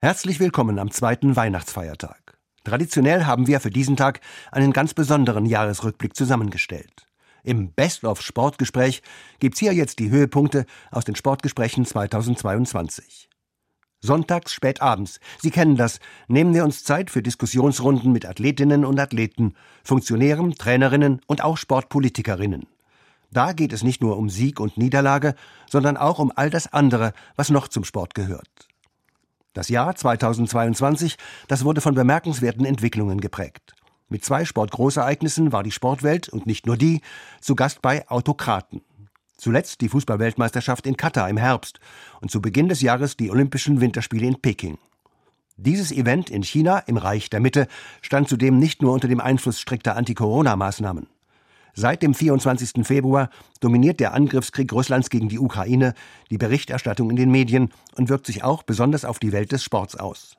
Herzlich willkommen am zweiten Weihnachtsfeiertag. Traditionell haben wir für diesen Tag einen ganz besonderen Jahresrückblick zusammengestellt. Im Best-of-Sportgespräch gibt's hier jetzt die Höhepunkte aus den Sportgesprächen 2022. Sonntags spät abends, Sie kennen das, nehmen wir uns Zeit für Diskussionsrunden mit Athletinnen und Athleten, Funktionären, Trainerinnen und auch Sportpolitikerinnen. Da geht es nicht nur um Sieg und Niederlage, sondern auch um all das andere, was noch zum Sport gehört. Das Jahr 2022, das wurde von bemerkenswerten Entwicklungen geprägt. Mit zwei Sportgroßereignissen war die Sportwelt und nicht nur die zu Gast bei Autokraten. Zuletzt die Fußballweltmeisterschaft in Katar im Herbst und zu Beginn des Jahres die Olympischen Winterspiele in Peking. Dieses Event in China im Reich der Mitte stand zudem nicht nur unter dem Einfluss strikter Anti-Corona-Maßnahmen. Seit dem 24. Februar dominiert der Angriffskrieg Russlands gegen die Ukraine die Berichterstattung in den Medien und wirkt sich auch besonders auf die Welt des Sports aus.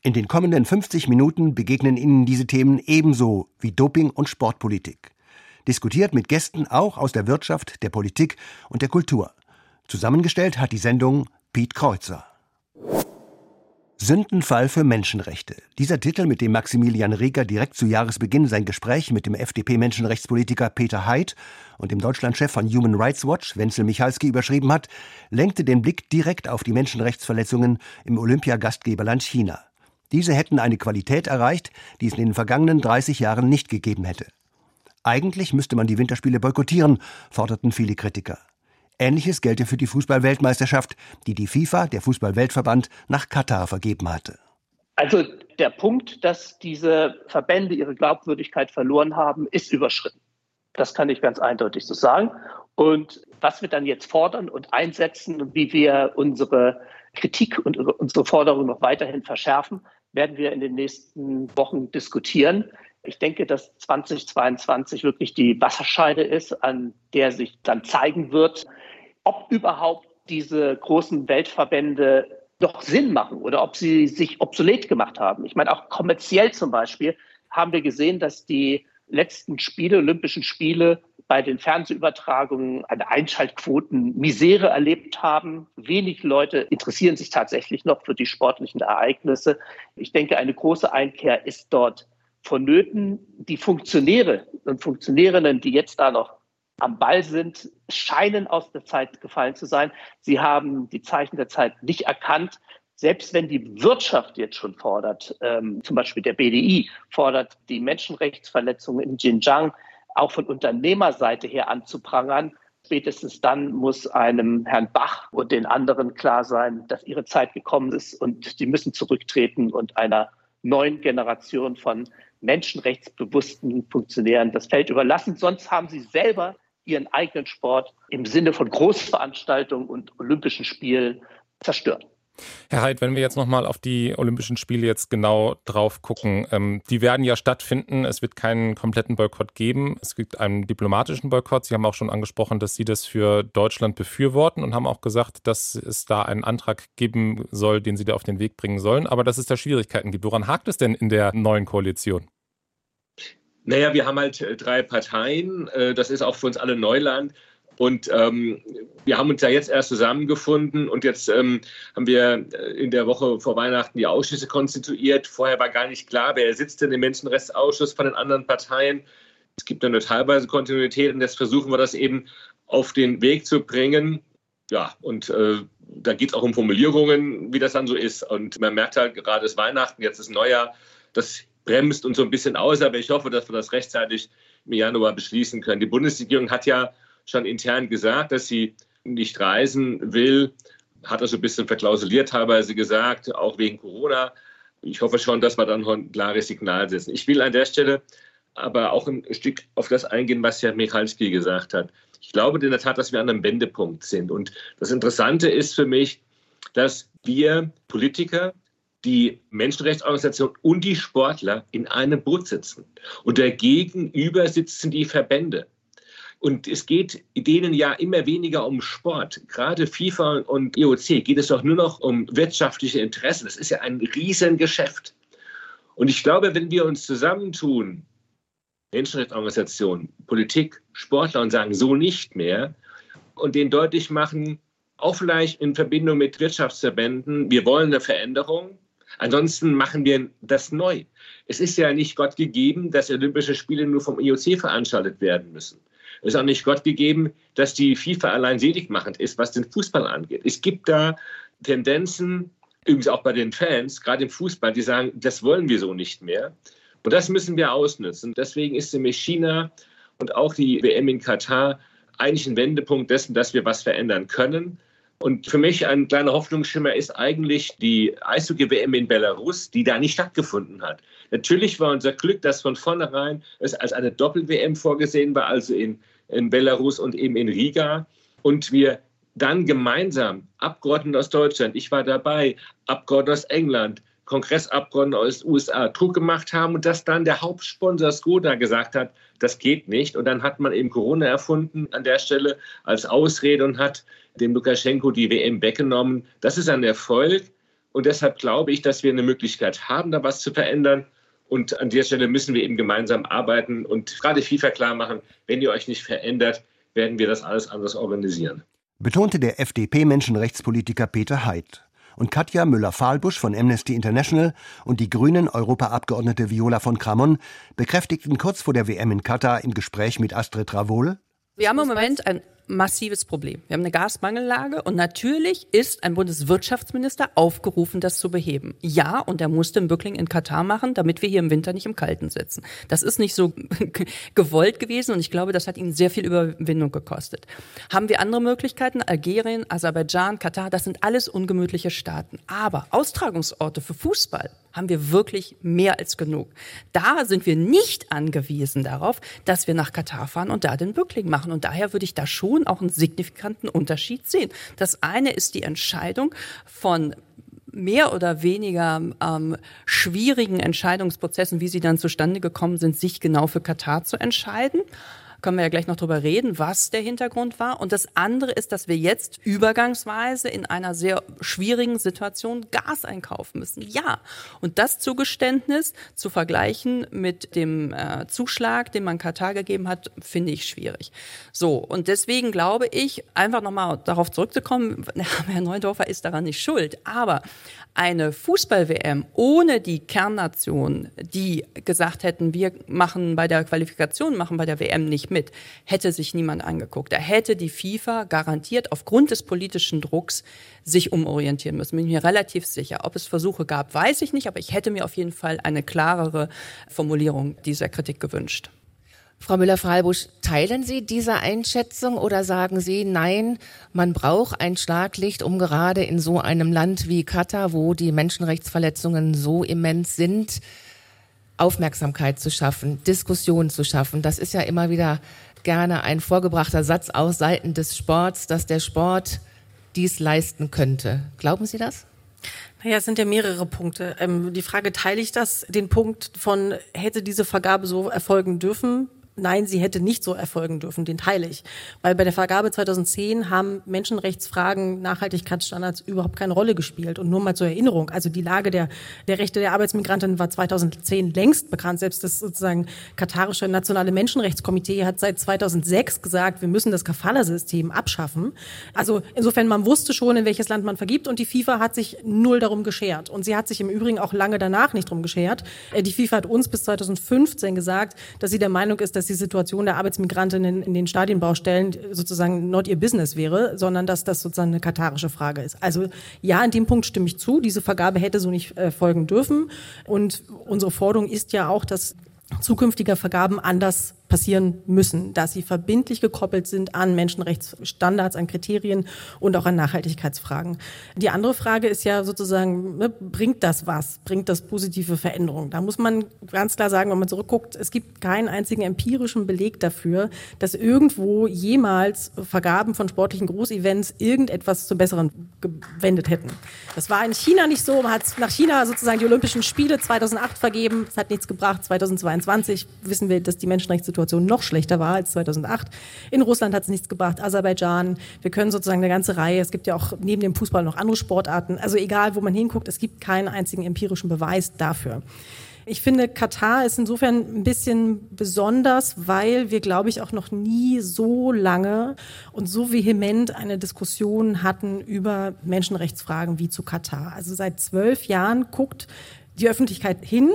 In den kommenden 50 Minuten begegnen Ihnen diese Themen ebenso wie Doping und Sportpolitik. Diskutiert mit Gästen auch aus der Wirtschaft, der Politik und der Kultur. Zusammengestellt hat die Sendung Piet Kreuzer. Sündenfall für Menschenrechte. Dieser Titel, mit dem Maximilian Rieger direkt zu Jahresbeginn sein Gespräch mit dem FDP-Menschenrechtspolitiker Peter Haidt und dem Deutschlandchef von Human Rights Watch, Wenzel Michalski, überschrieben hat, lenkte den Blick direkt auf die Menschenrechtsverletzungen im Olympiagastgeberland China. Diese hätten eine Qualität erreicht, die es in den vergangenen 30 Jahren nicht gegeben hätte. Eigentlich müsste man die Winterspiele boykottieren, forderten viele Kritiker. Ähnliches gelte für die Fußballweltmeisterschaft, die die FIFA, der Fußballweltverband, nach Katar vergeben hatte. Also der Punkt, dass diese Verbände ihre Glaubwürdigkeit verloren haben, ist überschritten. Das kann ich ganz eindeutig so sagen. Und was wir dann jetzt fordern und einsetzen und wie wir unsere Kritik und unsere Forderungen noch weiterhin verschärfen, werden wir in den nächsten Wochen diskutieren. Ich denke, dass 2022 wirklich die Wasserscheide ist, an der sich dann zeigen wird, ob überhaupt diese großen Weltverbände noch Sinn machen oder ob sie sich obsolet gemacht haben. Ich meine, auch kommerziell zum Beispiel haben wir gesehen, dass die letzten Spiele, Olympischen Spiele, bei den Fernsehübertragungen eine Einschaltquoten-Misere erlebt haben. Wenig Leute interessieren sich tatsächlich noch für die sportlichen Ereignisse. Ich denke, eine große Einkehr ist dort vonnöten. Die Funktionäre und Funktionärinnen, die jetzt da noch am Ball sind, scheinen aus der Zeit gefallen zu sein. Sie haben die Zeichen der Zeit nicht erkannt. Selbst wenn die Wirtschaft jetzt schon fordert, ähm, zum Beispiel der BDI fordert, die Menschenrechtsverletzungen in Xinjiang auch von Unternehmerseite her anzuprangern, spätestens dann muss einem Herrn Bach und den anderen klar sein, dass ihre Zeit gekommen ist und die müssen zurücktreten und einer neuen Generation von menschenrechtsbewussten Funktionären das Feld überlassen. Sonst haben sie selber ihren eigenen Sport im Sinne von Großveranstaltungen und Olympischen Spielen zerstört. Herr Heid, wenn wir jetzt nochmal auf die Olympischen Spiele jetzt genau drauf gucken, ähm, die werden ja stattfinden. Es wird keinen kompletten Boykott geben. Es gibt einen diplomatischen Boykott. Sie haben auch schon angesprochen, dass Sie das für Deutschland befürworten und haben auch gesagt, dass es da einen Antrag geben soll, den Sie da auf den Weg bringen sollen. Aber dass es da Schwierigkeiten gibt. Woran hakt es denn in der neuen Koalition? Naja, wir haben halt äh, drei Parteien. Äh, das ist auch für uns alle Neuland. Und ähm, wir haben uns ja jetzt erst zusammengefunden und jetzt ähm, haben wir äh, in der Woche vor Weihnachten die Ausschüsse konstituiert. Vorher war gar nicht klar, wer sitzt denn im Menschenrechtsausschuss von den anderen Parteien. Es gibt eine teilweise Kontinuität und jetzt versuchen wir das eben auf den Weg zu bringen. Ja, und äh, da geht es auch um Formulierungen, wie das dann so ist. Und man merkt halt gerade, ist Weihnachten, jetzt ist Neujahr. Das bremst uns so ein bisschen aus, aber ich hoffe, dass wir das rechtzeitig im Januar beschließen können. Die Bundesregierung hat ja schon intern gesagt, dass sie nicht reisen will, hat das so ein bisschen verklausuliert teilweise gesagt, auch wegen Corona. Ich hoffe schon, dass wir dann ein klares Signal setzen. Ich will an der Stelle aber auch ein Stück auf das eingehen, was Herr Michalski gesagt hat. Ich glaube in der Tat, dass wir an einem Wendepunkt sind. Und das Interessante ist für mich, dass wir Politiker die Menschenrechtsorganisation und die Sportler in einem Boot sitzen. Und dagegenüber sitzen die Verbände. Und es geht denen ja immer weniger um Sport. Gerade FIFA und IOC geht es doch nur noch um wirtschaftliche Interessen. Das ist ja ein Riesengeschäft. Und ich glaube, wenn wir uns zusammentun, Menschenrechtsorganisationen, Politik, Sportler und sagen, so nicht mehr, und denen deutlich machen, auch vielleicht in Verbindung mit Wirtschaftsverbänden, wir wollen eine Veränderung, Ansonsten machen wir das neu. Es ist ja nicht Gott gegeben, dass Olympische Spiele nur vom IOC veranstaltet werden müssen. Es ist auch nicht Gott gegeben, dass die FIFA allein seligmachend ist, was den Fußball angeht. Es gibt da Tendenzen, übrigens auch bei den Fans, gerade im Fußball, die sagen, das wollen wir so nicht mehr. Und das müssen wir ausnutzen. Deswegen ist nämlich China und auch die WM in Katar eigentlich ein Wendepunkt dessen, dass wir was verändern können. Und für mich ein kleiner Hoffnungsschimmer ist eigentlich die Eishockey-WM in Belarus, die da nicht stattgefunden hat. Natürlich war unser Glück, dass von vornherein es als eine Doppel-WM vorgesehen war, also in, in Belarus und eben in Riga. Und wir dann gemeinsam Abgeordnete aus Deutschland, ich war dabei, Abgeordnete aus England, Kongressabgeordnete aus den USA Druck gemacht haben und dass dann der Hauptsponsor Skoda gesagt hat, das geht nicht. Und dann hat man eben Corona erfunden an der Stelle als Ausrede und hat dem Lukaschenko die WM weggenommen. Das ist ein Erfolg. Und deshalb glaube ich, dass wir eine Möglichkeit haben, da was zu verändern. Und an der Stelle müssen wir eben gemeinsam arbeiten und gerade FIFA klar machen, wenn ihr euch nicht verändert, werden wir das alles anders organisieren. Betonte der FDP-Menschenrechtspolitiker Peter Haidt. Und Katja Müller-Fahlbusch von Amnesty International und die grünen Europaabgeordnete Viola von Kramon bekräftigten kurz vor der WM in Katar im Gespräch mit Astrid Ravol. Wir haben im Moment ein massives Problem. Wir haben eine Gasmangellage und natürlich ist ein Bundeswirtschaftsminister aufgerufen, das zu beheben. Ja, und er musste einen Bückling in Katar machen, damit wir hier im Winter nicht im Kalten sitzen. Das ist nicht so gewollt gewesen und ich glaube, das hat ihn sehr viel Überwindung gekostet. Haben wir andere Möglichkeiten? Algerien, Aserbaidschan, Katar, das sind alles ungemütliche Staaten. Aber Austragungsorte für Fußball haben wir wirklich mehr als genug. Da sind wir nicht angewiesen darauf, dass wir nach Katar fahren und da den Bückling machen. Und daher würde ich da schon auch einen signifikanten Unterschied sehen. Das eine ist die Entscheidung von mehr oder weniger ähm, schwierigen Entscheidungsprozessen, wie sie dann zustande gekommen sind, sich genau für Katar zu entscheiden können wir ja gleich noch drüber reden, was der Hintergrund war. Und das andere ist, dass wir jetzt übergangsweise in einer sehr schwierigen Situation Gas einkaufen müssen. Ja. Und das Zugeständnis zu vergleichen mit dem äh, Zuschlag, den man Katar gegeben hat, finde ich schwierig. So. Und deswegen glaube ich, einfach nochmal darauf zurückzukommen, Herr Neudorfer ist daran nicht schuld. Aber eine Fußball-WM ohne die Kernnationen, die gesagt hätten, wir machen bei der Qualifikation, machen bei der WM nicht mit, hätte sich niemand angeguckt. Da hätte die FIFA garantiert aufgrund des politischen Drucks sich umorientieren müssen. Bin mir relativ sicher. Ob es Versuche gab, weiß ich nicht, aber ich hätte mir auf jeden Fall eine klarere Formulierung dieser Kritik gewünscht. Frau Müller-Freibusch, teilen Sie diese Einschätzung oder sagen Sie, nein, man braucht ein Schlaglicht, um gerade in so einem Land wie Katar, wo die Menschenrechtsverletzungen so immens sind, Aufmerksamkeit zu schaffen, Diskussion zu schaffen. Das ist ja immer wieder gerne ein vorgebrachter Satz aus Seiten des Sports, dass der Sport dies leisten könnte. Glauben Sie das? Naja, es sind ja mehrere Punkte. Ähm, die Frage, teile ich das, den Punkt von, hätte diese Vergabe so erfolgen dürfen? Nein, sie hätte nicht so erfolgen dürfen, den teile ich. Weil bei der Vergabe 2010 haben Menschenrechtsfragen, Nachhaltigkeitsstandards überhaupt keine Rolle gespielt. Und nur mal zur Erinnerung, also die Lage der, der Rechte der Arbeitsmigranten war 2010 längst bekannt. Selbst das sozusagen katarische nationale Menschenrechtskomitee hat seit 2006 gesagt, wir müssen das Kafala-System abschaffen. Also insofern, man wusste schon, in welches Land man vergibt und die FIFA hat sich null darum geschert. Und sie hat sich im Übrigen auch lange danach nicht darum geschert. Äh, die FIFA hat uns bis 2015 gesagt, dass sie der Meinung ist, dass dass die Situation der Arbeitsmigrantinnen in den Stadienbaustellen sozusagen not ihr Business wäre, sondern dass das sozusagen eine katarische Frage ist. Also ja, an dem Punkt stimme ich zu. Diese Vergabe hätte so nicht äh, folgen dürfen. Und unsere Forderung ist ja auch, dass zukünftige Vergaben anders passieren müssen, dass sie verbindlich gekoppelt sind an Menschenrechtsstandards, an Kriterien und auch an Nachhaltigkeitsfragen. Die andere Frage ist ja sozusagen, ne, bringt das was? Bringt das positive Veränderungen? Da muss man ganz klar sagen, wenn man zurückguckt, es gibt keinen einzigen empirischen Beleg dafür, dass irgendwo jemals Vergaben von sportlichen Großevents irgendetwas zum Besseren gewendet hätten. Das war in China nicht so. Man hat nach China sozusagen die Olympischen Spiele 2008 vergeben. Es hat nichts gebracht. 2022 wissen wir, dass die Menschenrechtssituation Situation noch schlechter war als 2008. In Russland hat es nichts gebracht, Aserbaidschan. Wir können sozusagen eine ganze Reihe, es gibt ja auch neben dem Fußball noch andere Sportarten. Also egal, wo man hinguckt, es gibt keinen einzigen empirischen Beweis dafür. Ich finde, Katar ist insofern ein bisschen besonders, weil wir, glaube ich, auch noch nie so lange und so vehement eine Diskussion hatten über Menschenrechtsfragen wie zu Katar. Also seit zwölf Jahren guckt die Öffentlichkeit hin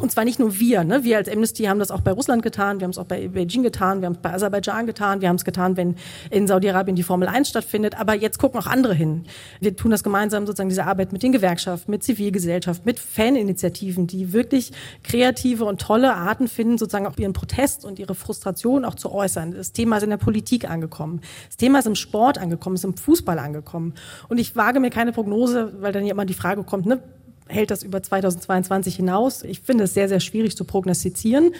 und zwar nicht nur wir, ne? wir als Amnesty haben das auch bei Russland getan, wir haben es auch bei Beijing getan, wir haben es bei Aserbaidschan getan, wir haben es getan, wenn in Saudi-Arabien die Formel 1 stattfindet, aber jetzt gucken auch andere hin. Wir tun das gemeinsam, sozusagen diese Arbeit mit den Gewerkschaften, mit Zivilgesellschaft, mit Faninitiativen, die wirklich kreative und tolle Arten finden, sozusagen auch ihren Protest und ihre Frustration auch zu äußern. Das Thema ist in der Politik angekommen, das Thema ist im Sport angekommen, ist im Fußball angekommen. Und ich wage mir keine Prognose, weil dann ja immer die Frage kommt, ne, hält das über 2022 hinaus? Ich finde es sehr, sehr schwierig zu prognostizieren.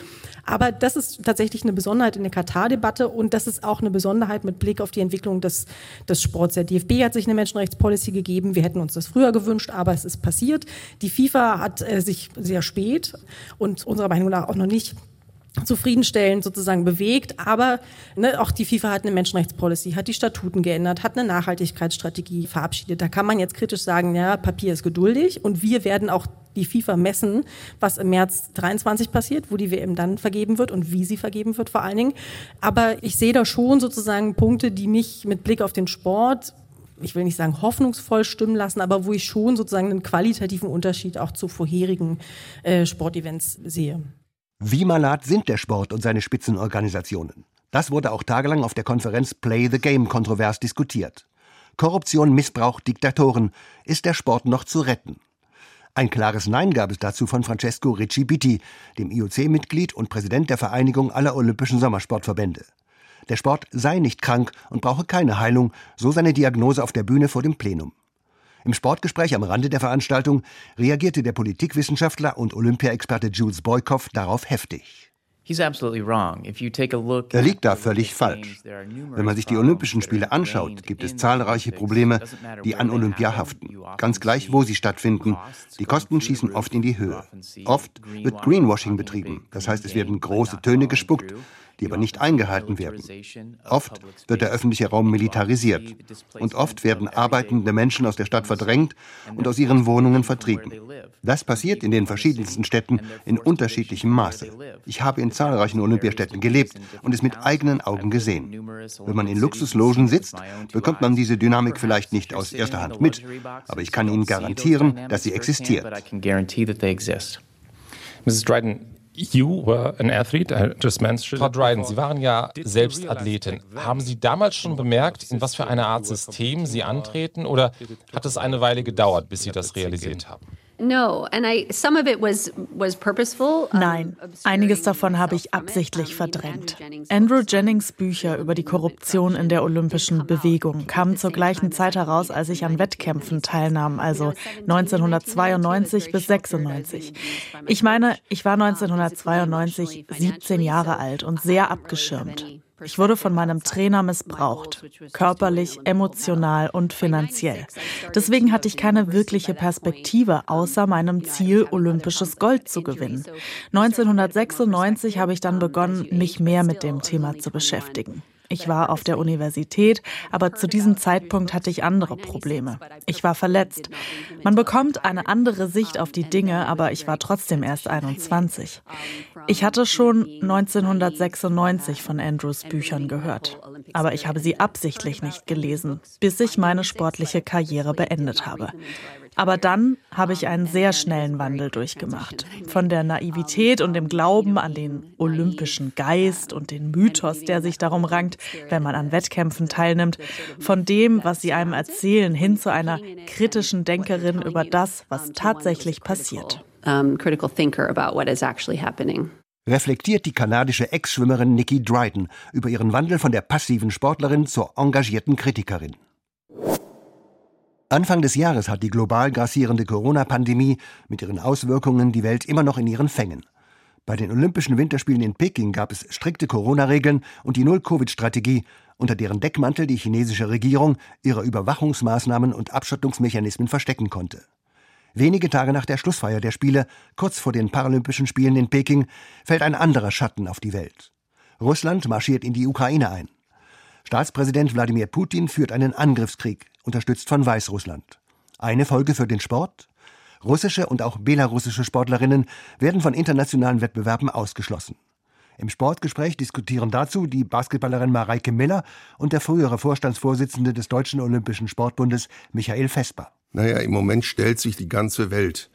Aber das ist tatsächlich eine Besonderheit in der Katar-Debatte und das ist auch eine Besonderheit mit Blick auf die Entwicklung des, des Sports. Der DFB hat sich eine Menschenrechtspolicy gegeben. Wir hätten uns das früher gewünscht, aber es ist passiert. Die FIFA hat äh, sich sehr spät und unserer Meinung nach auch noch nicht zufriedenstellend sozusagen bewegt. Aber ne, auch die FIFA hat eine Menschenrechtspolicy, hat die Statuten geändert, hat eine Nachhaltigkeitsstrategie verabschiedet. Da kann man jetzt kritisch sagen, ja, Papier ist geduldig und wir werden auch die FIFA messen, was im März 23 passiert, wo die WM dann vergeben wird und wie sie vergeben wird vor allen Dingen. Aber ich sehe da schon sozusagen Punkte, die mich mit Blick auf den Sport ich will nicht sagen hoffnungsvoll stimmen lassen, aber wo ich schon sozusagen einen qualitativen Unterschied auch zu vorherigen äh, Sportevents sehe. Wie malat sind der Sport und seine Spitzenorganisationen? Das wurde auch tagelang auf der Konferenz Play the Game kontrovers diskutiert. Korruption, Missbrauch, Diktatoren. Ist der Sport noch zu retten? Ein klares Nein gab es dazu von Francesco Ricci Bitti, dem IOC-Mitglied und Präsident der Vereinigung aller olympischen Sommersportverbände. Der Sport sei nicht krank und brauche keine Heilung, so seine Diagnose auf der Bühne vor dem Plenum. Im Sportgespräch am Rande der Veranstaltung reagierte der Politikwissenschaftler und Olympiaexperte Jules Boykoff darauf heftig. Er liegt da völlig falsch. Wenn man sich die Olympischen Spiele anschaut, gibt es zahlreiche Probleme, die an Olympia haften. Ganz gleich, wo sie stattfinden. Die Kosten schießen oft in die Höhe. Oft wird Greenwashing betrieben. Das heißt, es werden große Töne gespuckt, die aber nicht eingehalten werden. Oft wird der öffentliche Raum militarisiert und oft werden arbeitende Menschen aus der Stadt verdrängt und aus ihren Wohnungen vertrieben. Das passiert in den verschiedensten Städten in unterschiedlichem Maße. Ich habe in zahlreichen Olympiastädten gelebt und es mit eigenen Augen gesehen. Wenn man in Luxuslogen sitzt, bekommt man diese Dynamik vielleicht nicht aus erster Hand mit, aber ich kann Ihnen garantieren, dass sie existiert. Mrs. Dryden, You were an athlete, I just mentioned. Frau Dryden, Sie waren ja selbst Athletin. Haben Sie damals schon bemerkt, in was für eine Art System Sie antreten oder hat es eine Weile gedauert, bis Sie das realisiert haben? Nein, einiges davon habe ich absichtlich verdrängt. Andrew Jennings Bücher über die Korruption in der olympischen Bewegung kamen zur gleichen Zeit heraus, als ich an Wettkämpfen teilnahm, also 1992 bis 96. Ich meine, ich war 1992 17 Jahre alt und sehr abgeschirmt. Ich wurde von meinem Trainer missbraucht, körperlich, emotional und finanziell. Deswegen hatte ich keine wirkliche Perspektive, außer meinem Ziel, olympisches Gold zu gewinnen. 1996 habe ich dann begonnen, mich mehr mit dem Thema zu beschäftigen. Ich war auf der Universität, aber zu diesem Zeitpunkt hatte ich andere Probleme. Ich war verletzt. Man bekommt eine andere Sicht auf die Dinge, aber ich war trotzdem erst 21. Ich hatte schon 1996 von Andrews Büchern gehört, aber ich habe sie absichtlich nicht gelesen, bis ich meine sportliche Karriere beendet habe. Aber dann habe ich einen sehr schnellen Wandel durchgemacht. Von der Naivität und dem Glauben an den olympischen Geist und den Mythos, der sich darum rankt, wenn man an Wettkämpfen teilnimmt, von dem, was sie einem erzählen, hin zu einer kritischen Denkerin über das, was tatsächlich passiert. Reflektiert die kanadische Ex-Schwimmerin Nikki Dryden über ihren Wandel von der passiven Sportlerin zur engagierten Kritikerin. Anfang des Jahres hat die global grassierende Corona-Pandemie mit ihren Auswirkungen die Welt immer noch in ihren Fängen. Bei den Olympischen Winterspielen in Peking gab es strikte Corona-Regeln und die Null-Covid-Strategie, unter deren Deckmantel die chinesische Regierung ihre Überwachungsmaßnahmen und Abschottungsmechanismen verstecken konnte. Wenige Tage nach der Schlussfeier der Spiele, kurz vor den Paralympischen Spielen in Peking, fällt ein anderer Schatten auf die Welt. Russland marschiert in die Ukraine ein. Staatspräsident Wladimir Putin führt einen Angriffskrieg, unterstützt von Weißrussland. Eine Folge für den Sport? Russische und auch belarussische Sportlerinnen werden von internationalen Wettbewerben ausgeschlossen. Im Sportgespräch diskutieren dazu die Basketballerin Mareike Miller und der frühere Vorstandsvorsitzende des Deutschen Olympischen Sportbundes Michael Vesper. Naja, im Moment stellt sich die ganze Welt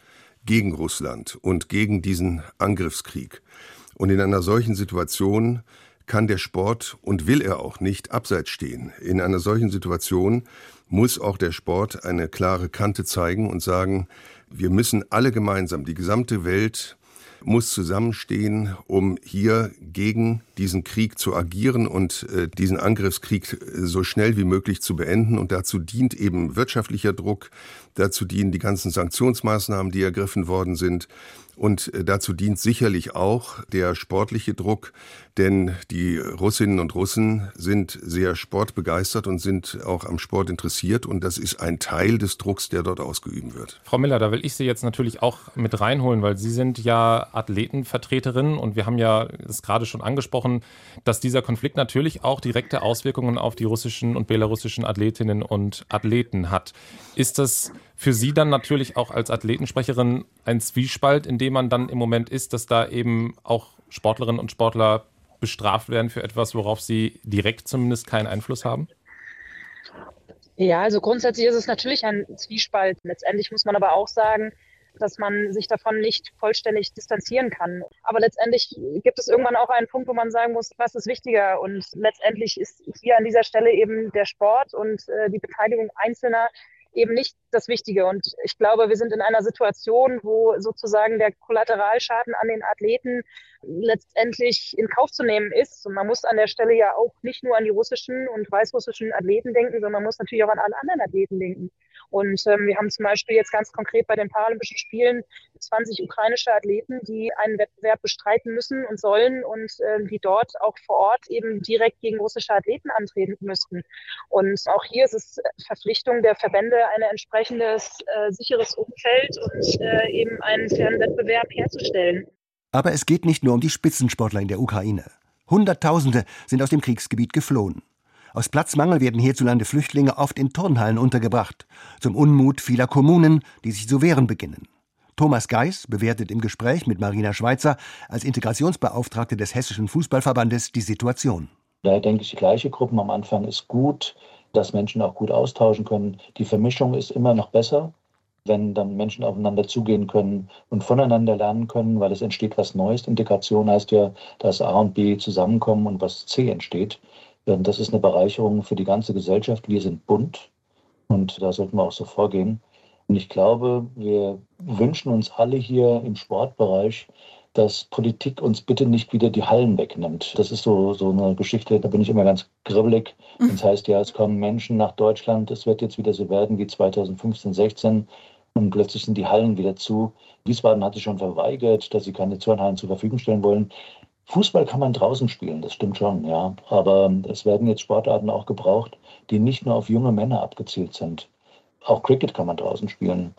gegen Russland und gegen diesen Angriffskrieg. Und in einer solchen Situation kann der Sport und will er auch nicht abseits stehen. In einer solchen Situation muss auch der Sport eine klare Kante zeigen und sagen, wir müssen alle gemeinsam, die gesamte Welt muss zusammenstehen, um hier gegen diesen Krieg zu agieren und äh, diesen Angriffskrieg äh, so schnell wie möglich zu beenden. Und dazu dient eben wirtschaftlicher Druck, dazu dienen die ganzen Sanktionsmaßnahmen, die ergriffen worden sind. Und äh, dazu dient sicherlich auch der sportliche Druck, denn die Russinnen und Russen sind sehr sportbegeistert und sind auch am Sport interessiert. Und das ist ein Teil des Drucks, der dort ausgeübt wird. Frau Miller, da will ich Sie jetzt natürlich auch mit reinholen, weil Sie sind ja Athletenvertreterin und wir haben ja es gerade schon angesprochen, dass dieser Konflikt natürlich auch direkte Auswirkungen auf die russischen und belarussischen Athletinnen und Athleten hat. Ist das für Sie dann natürlich auch als Athletensprecherin ein Zwiespalt, in dem man dann im Moment ist, dass da eben auch Sportlerinnen und Sportler bestraft werden für etwas, worauf sie direkt zumindest keinen Einfluss haben? Ja, also grundsätzlich ist es natürlich ein Zwiespalt. Letztendlich muss man aber auch sagen, dass man sich davon nicht vollständig distanzieren kann. Aber letztendlich gibt es irgendwann auch einen Punkt, wo man sagen muss, was ist wichtiger? Und letztendlich ist hier an dieser Stelle eben der Sport und äh, die Beteiligung Einzelner eben nicht das Wichtige. Und ich glaube, wir sind in einer Situation, wo sozusagen der Kollateralschaden an den Athleten letztendlich in Kauf zu nehmen ist. Und man muss an der Stelle ja auch nicht nur an die russischen und weißrussischen Athleten denken, sondern man muss natürlich auch an alle anderen Athleten denken. Und ähm, wir haben zum Beispiel jetzt ganz konkret bei den Paralympischen Spielen 20 ukrainische Athleten, die einen Wettbewerb bestreiten müssen und sollen und äh, die dort auch vor Ort eben direkt gegen russische Athleten antreten müssten. Und auch hier ist es Verpflichtung der Verbände, ein entsprechendes äh, sicheres Umfeld und äh, eben einen fairen Wettbewerb herzustellen. Aber es geht nicht nur um die Spitzensportler in der Ukraine. Hunderttausende sind aus dem Kriegsgebiet geflohen. Aus Platzmangel werden hierzulande Flüchtlinge oft in Turnhallen untergebracht, zum Unmut vieler Kommunen, die sich zu wehren beginnen. Thomas Geis bewertet im Gespräch mit Marina Schweitzer als Integrationsbeauftragte des Hessischen Fußballverbandes die Situation. Da denke ich, die gleiche Gruppen am Anfang ist gut, dass Menschen auch gut austauschen können. Die Vermischung ist immer noch besser, wenn dann Menschen aufeinander zugehen können und voneinander lernen können, weil es entsteht was Neues. Integration heißt ja, dass A und B zusammenkommen und was C entsteht. Das ist eine Bereicherung für die ganze Gesellschaft. Wir sind bunt und da sollten wir auch so vorgehen. Und ich glaube, wir wünschen uns alle hier im Sportbereich, dass Politik uns bitte nicht wieder die Hallen wegnimmt. Das ist so, so eine Geschichte, da bin ich immer ganz kribbelig. Mhm. Das heißt ja, es kommen Menschen nach Deutschland, es wird jetzt wieder so werden wie 2015, 16 und plötzlich sind die Hallen wieder zu. Wiesbaden hat sich schon verweigert, dass sie keine Turnhallen zur Verfügung stellen wollen. Fußball kann man draußen spielen, das stimmt schon, ja. Aber es werden jetzt Sportarten auch gebraucht, die nicht nur auf junge Männer abgezielt sind. Auch Cricket kann man draußen spielen.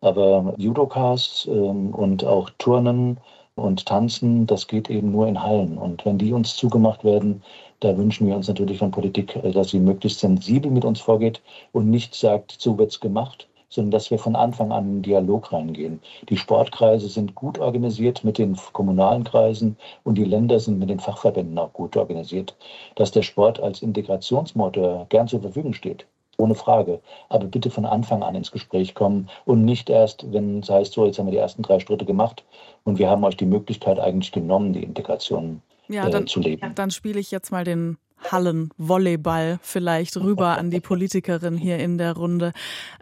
Aber Judokas ähm, und auch Turnen und Tanzen, das geht eben nur in Hallen. Und wenn die uns zugemacht werden, da wünschen wir uns natürlich von Politik, äh, dass sie möglichst sensibel mit uns vorgeht und nicht sagt, so wird's gemacht, sondern dass wir von Anfang an in den Dialog reingehen. Die Sportkreise sind gut organisiert mit den kommunalen Kreisen und die Länder sind mit den Fachverbänden auch gut organisiert. Dass der Sport als Integrationsmotor gern zur Verfügung steht, ohne Frage. Aber bitte von Anfang an ins Gespräch kommen und nicht erst, wenn es heißt, so, jetzt haben wir die ersten drei Schritte gemacht und wir haben euch die Möglichkeit eigentlich genommen, die Integration ja, äh, dann, zu leben. Dann spiele ich jetzt mal den Hallenvolleyball vielleicht rüber an die Politikerin hier in der Runde.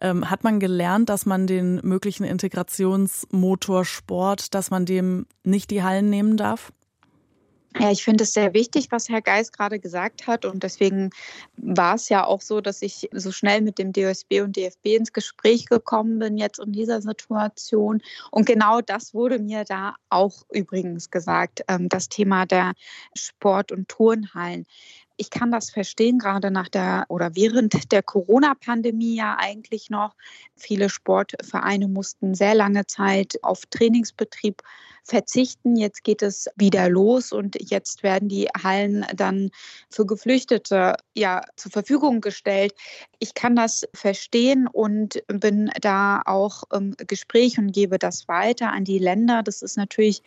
Ähm, hat man gelernt, dass man den möglichen Integrationsmotor Sport, dass man dem nicht die Hallen nehmen darf? Ja, ich finde es sehr wichtig, was Herr Geis gerade gesagt hat. Und deswegen war es ja auch so, dass ich so schnell mit dem DOSB und DFB ins Gespräch gekommen bin, jetzt in dieser Situation. Und genau das wurde mir da auch übrigens gesagt, ähm, das Thema der Sport- und Turnhallen Ich kann das verstehen, gerade nach der oder während der Corona-Pandemie ja eigentlich noch. Viele Sportvereine mussten sehr lange Zeit auf Trainingsbetrieb verzichten. Jetzt geht es wieder los und jetzt werden die Hallen dann für Geflüchtete ja zur Verfügung gestellt. Ich kann das verstehen und bin da auch im Gespräch und gebe das weiter an die Länder. Das ist natürlich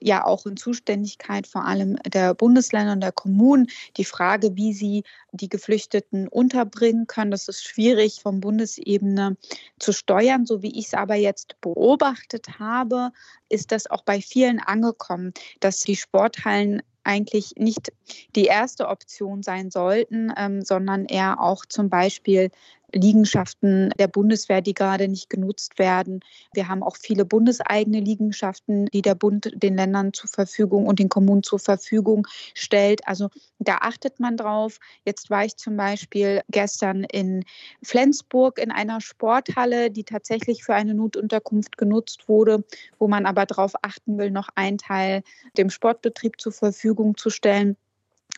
ja auch in Zuständigkeit vor allem der Bundesländer und der Kommunen. Die Frage, wie sie die Geflüchteten unterbringen können, das ist schwierig von Bundesebene zu steuern. So wie ich es aber jetzt beobachtet habe, ist das auch bei vielen angekommen, dass die Sporthallen eigentlich nicht die erste Option sein sollten, ähm, sondern eher auch zum Beispiel Liegenschaften der Bundeswehr, die gerade nicht genutzt werden. Wir haben auch viele bundeseigene Liegenschaften, die der Bund den Ländern zur Verfügung und den Kommunen zur Verfügung stellt. Also da achtet man drauf. Jetzt war ich zum Beispiel gestern in Flensburg in einer Sporthalle, die tatsächlich für eine Notunterkunft genutzt wurde, wo man aber darauf achten will, noch einen Teil dem Sportbetrieb zur Verfügung zu stellen.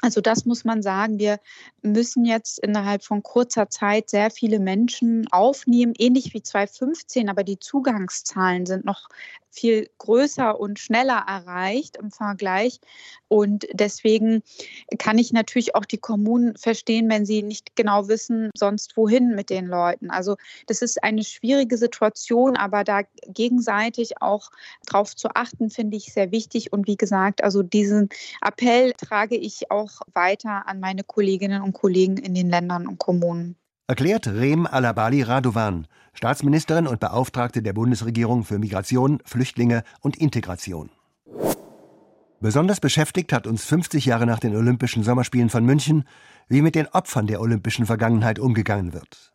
Also das muss man sagen. Wir müssen jetzt innerhalb von kurzer Zeit sehr viele Menschen aufnehmen, ähnlich wie 2015, aber die Zugangszahlen sind noch viel größer und schneller erreicht im Vergleich. Und deswegen kann ich natürlich auch die Kommunen verstehen, wenn sie nicht genau wissen, sonst wohin mit den Leuten. Also das ist eine schwierige Situation, aber da gegenseitig auch darauf zu achten, finde ich sehr wichtig. Und wie gesagt, also diesen Appell trage ich auch weiter an meine Kolleginnen und Kollegen in den Ländern und Kommunen. Erklärt Rem Alabali Radovan, Staatsministerin und Beauftragte der Bundesregierung für Migration, Flüchtlinge und Integration. Besonders beschäftigt hat uns 50 Jahre nach den Olympischen Sommerspielen von München, wie mit den Opfern der olympischen Vergangenheit umgegangen wird.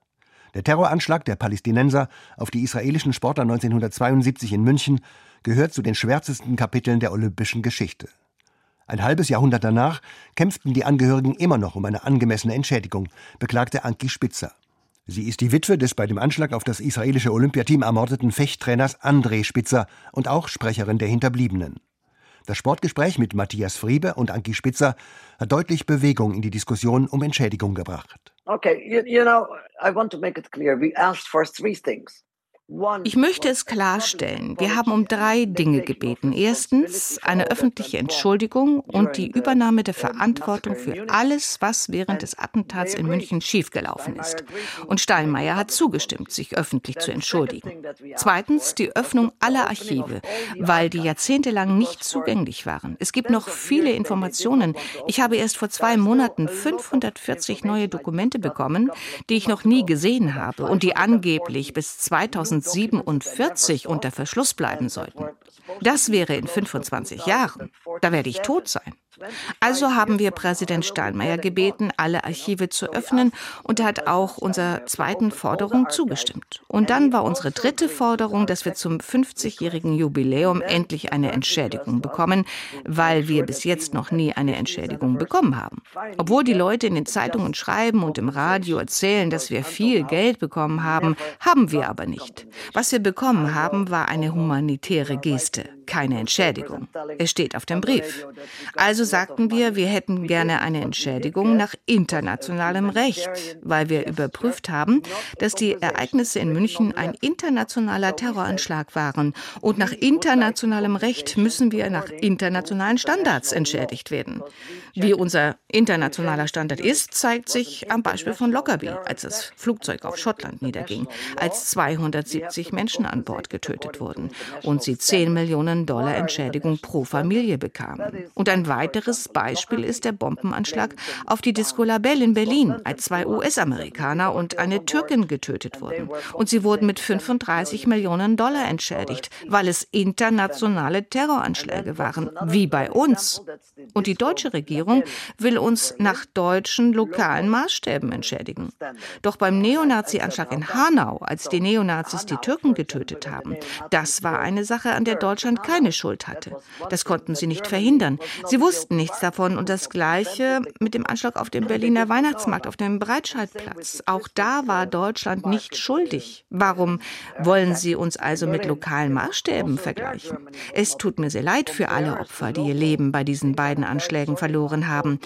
Der Terroranschlag der Palästinenser auf die israelischen Sportler 1972 in München gehört zu den schwärzesten Kapiteln der olympischen Geschichte. Ein halbes Jahrhundert danach kämpften die Angehörigen immer noch um eine angemessene Entschädigung, beklagte Anki Spitzer. Sie ist die Witwe des bei dem Anschlag auf das israelische Olympiateam ermordeten Fechttrainers André Spitzer und auch Sprecherin der Hinterbliebenen. Das Sportgespräch mit Matthias Friebe und Anki Spitzer hat deutlich Bewegung in die Diskussion um Entschädigung gebracht. Okay, you, you know, I want to make it clear. We asked for three things. Ich möchte es klarstellen. Wir haben um drei Dinge gebeten. Erstens eine öffentliche Entschuldigung und die Übernahme der Verantwortung für alles, was während des Attentats in München schiefgelaufen ist. Und Steinmeier hat zugestimmt, sich öffentlich zu entschuldigen. Zweitens die Öffnung aller Archive, weil die jahrzehntelang nicht zugänglich waren. Es gibt noch viele Informationen. Ich habe erst vor zwei Monaten 540 neue Dokumente bekommen, die ich noch nie gesehen habe und die angeblich bis 2000 2047 unter Verschluss bleiben sollten. Das wäre in 25 Jahren. Da werde ich tot sein. Also haben wir Präsident Steinmeier gebeten, alle Archive zu öffnen und er hat auch unserer zweiten Forderung zugestimmt. Und dann war unsere dritte Forderung, dass wir zum 50-jährigen Jubiläum endlich eine Entschädigung bekommen, weil wir bis jetzt noch nie eine Entschädigung bekommen haben. Obwohl die Leute in den Zeitungen schreiben und im Radio erzählen, dass wir viel Geld bekommen haben, haben wir aber nicht. Was wir bekommen haben, war eine humanitäre Geste, keine Entschädigung. Es steht auf dem Brief. Also sagten wir, wir hätten gerne eine Entschädigung nach internationalem Recht, weil wir überprüft haben, dass die Ereignisse in München ein internationaler Terroranschlag waren. Und nach internationalem Recht müssen wir nach internationalen Standards entschädigt werden. Wie unser internationaler Standard ist, zeigt sich am Beispiel von Lockerbie, als das Flugzeug auf Schottland niederging, als 270 Menschen an Bord getötet wurden und sie 10 Millionen Dollar Entschädigung pro Familie bekamen. Und ein weiteres weiteres Beispiel ist der Bombenanschlag auf die Disco Labelle in Berlin, als zwei US-Amerikaner und eine Türkin getötet wurden. Und sie wurden mit 35 Millionen Dollar entschädigt, weil es internationale Terroranschläge waren, wie bei uns. Und die deutsche Regierung will uns nach deutschen lokalen Maßstäben entschädigen. Doch beim Neonazi-Anschlag in Hanau, als die Neonazis die Türken getötet haben, das war eine Sache, an der Deutschland keine Schuld hatte. Das konnten sie nicht verhindern. Sie wussten, wussten nichts davon. Und das Gleiche mit dem Anschlag auf dem Berliner Weihnachtsmarkt, auf dem Breitscheidplatz. Auch da war Deutschland nicht schuldig. Warum wollen Sie uns also mit lokalen Maßstäben vergleichen? Es tut mir sehr leid für alle Opfer, die ihr Leben bei diesen beiden Anschlägen verloren haben.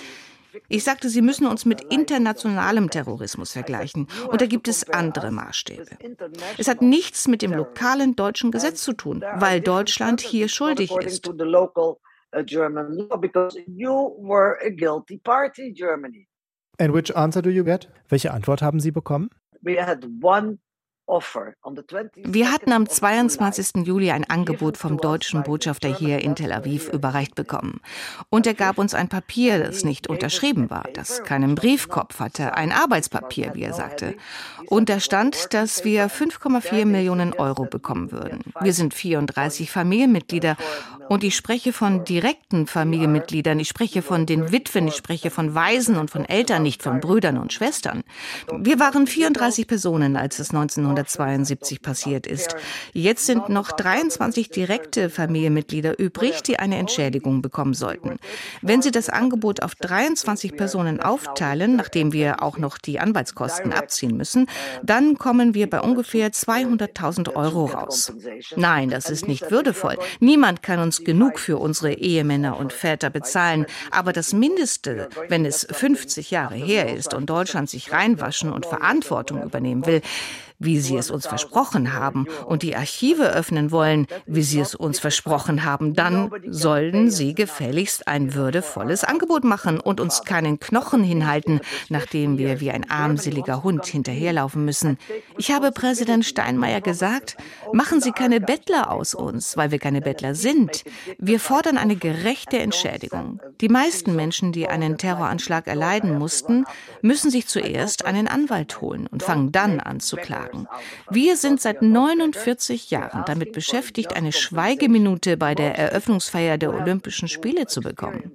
Ich sagte, Sie müssen uns mit internationalem Terrorismus vergleichen. Und da gibt es andere Maßstäbe. Es hat nichts mit dem lokalen deutschen Gesetz zu tun, weil Deutschland hier schuldig ist. And which answer do you get? Welche Antwort haben Sie bekommen? We had one wir hatten am 22. Juli ein Angebot vom deutschen Botschafter hier in Tel Aviv überreicht bekommen. Und er gab uns ein Papier, das nicht unterschrieben war, das keinen Briefkopf hatte, ein Arbeitspapier, wie er sagte. Und da stand, dass wir 5,4 Millionen Euro bekommen würden. Wir sind 34 Familienmitglieder und ich spreche von direkten Familienmitgliedern, ich spreche von den Witwen, ich spreche von Waisen und von Eltern, nicht von Brüdern und Schwestern. Wir waren 34 Personen, als es 1972 passiert ist. Jetzt sind noch 23 direkte Familienmitglieder übrig, die eine Entschädigung bekommen sollten. Wenn Sie das Angebot auf 23 Personen aufteilen, nachdem wir auch noch die Anwaltskosten abziehen müssen, dann kommen wir bei ungefähr 200.000 Euro raus. Nein, das ist nicht würdevoll. Niemand kann uns genug für unsere Ehemänner und Väter bezahlen. Aber das Mindeste, wenn es 50 Jahre her ist und Deutschland sich reinwaschen und Verantwortung übernehmen will, wie sie es uns versprochen haben, und die Archive öffnen wollen, wie sie es uns versprochen haben, dann sollen sie gefälligst ein würdevolles Angebot machen und uns keinen Knochen hinhalten, nachdem wir wie ein armseliger Hund hinterherlaufen müssen. Ich habe Präsident Steinmeier gesagt, machen Sie keine Bettler aus uns, weil wir keine Bettler sind. Wir fordern eine gerechte Entschädigung. Die meisten Menschen, die einen Terroranschlag erleiden mussten, müssen sich zuerst einen Anwalt holen und fangen dann an zu klagen sagen. Wir sind seit 49 Jahren damit beschäftigt, eine Schweigeminute bei der Eröffnungsfeier der Olympischen Spiele zu bekommen.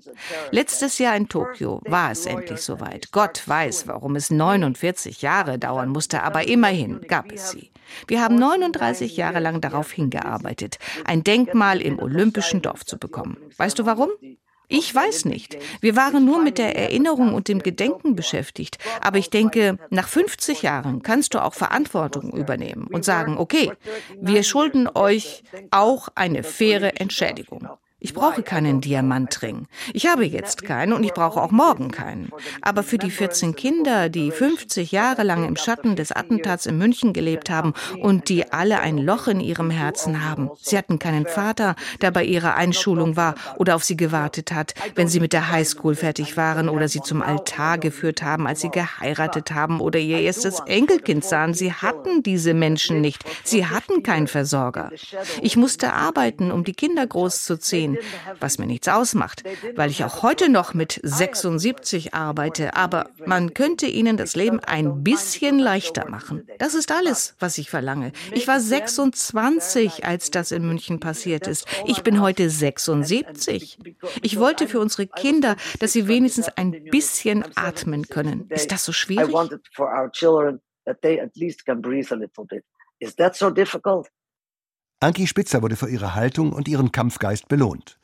Letztes Jahr in Tokio war es endlich soweit. Gott weiß, warum es 49 Jahre dauern musste, aber immerhin gab es sie. Wir haben 39 Jahre lang darauf hingearbeitet, ein Denkmal im Olympischen Dorf zu bekommen. Weißt du warum? Ich weiß nicht. Wir waren nur mit der Erinnerung und dem Gedenken beschäftigt. Aber ich denke, nach 50 Jahren kannst du auch Verantwortung übernehmen und sagen, okay, wir schulden euch auch eine faire Entschädigung. Ich brauche keinen Diamantring. Ich habe jetzt keinen und ich brauche auch morgen keinen. Aber für die 14 Kinder, die 50 Jahre lang im Schatten des Attentats in München gelebt haben und die alle ein Loch in ihrem Herzen haben. Sie hatten keinen Vater, der bei ihrer Einschulung war oder auf sie gewartet hat, wenn sie mit der Highschool fertig waren oder sie zum Altar geführt haben, als sie geheiratet haben oder ihr erstes Enkelkind sahen. Sie hatten diese Menschen nicht. Sie hatten keinen Versorger. Ich musste arbeiten, um die Kinder großzuziehen sehen, was mir nichts ausmacht, weil ich auch heute noch mit 76 arbeite. Aber man könnte ihnen das Leben ein bisschen leichter machen. Das ist alles, was ich verlange. Ich war 26, als das in München passiert ist. Ich bin heute 76. Ich wollte für unsere Kinder, dass sie wenigstens ein bisschen atmen können. Ist das so schwierig? Is that so difficult? Anki Spitzer wurde für ihre Haltung und ihren Kampfgeist belohnt.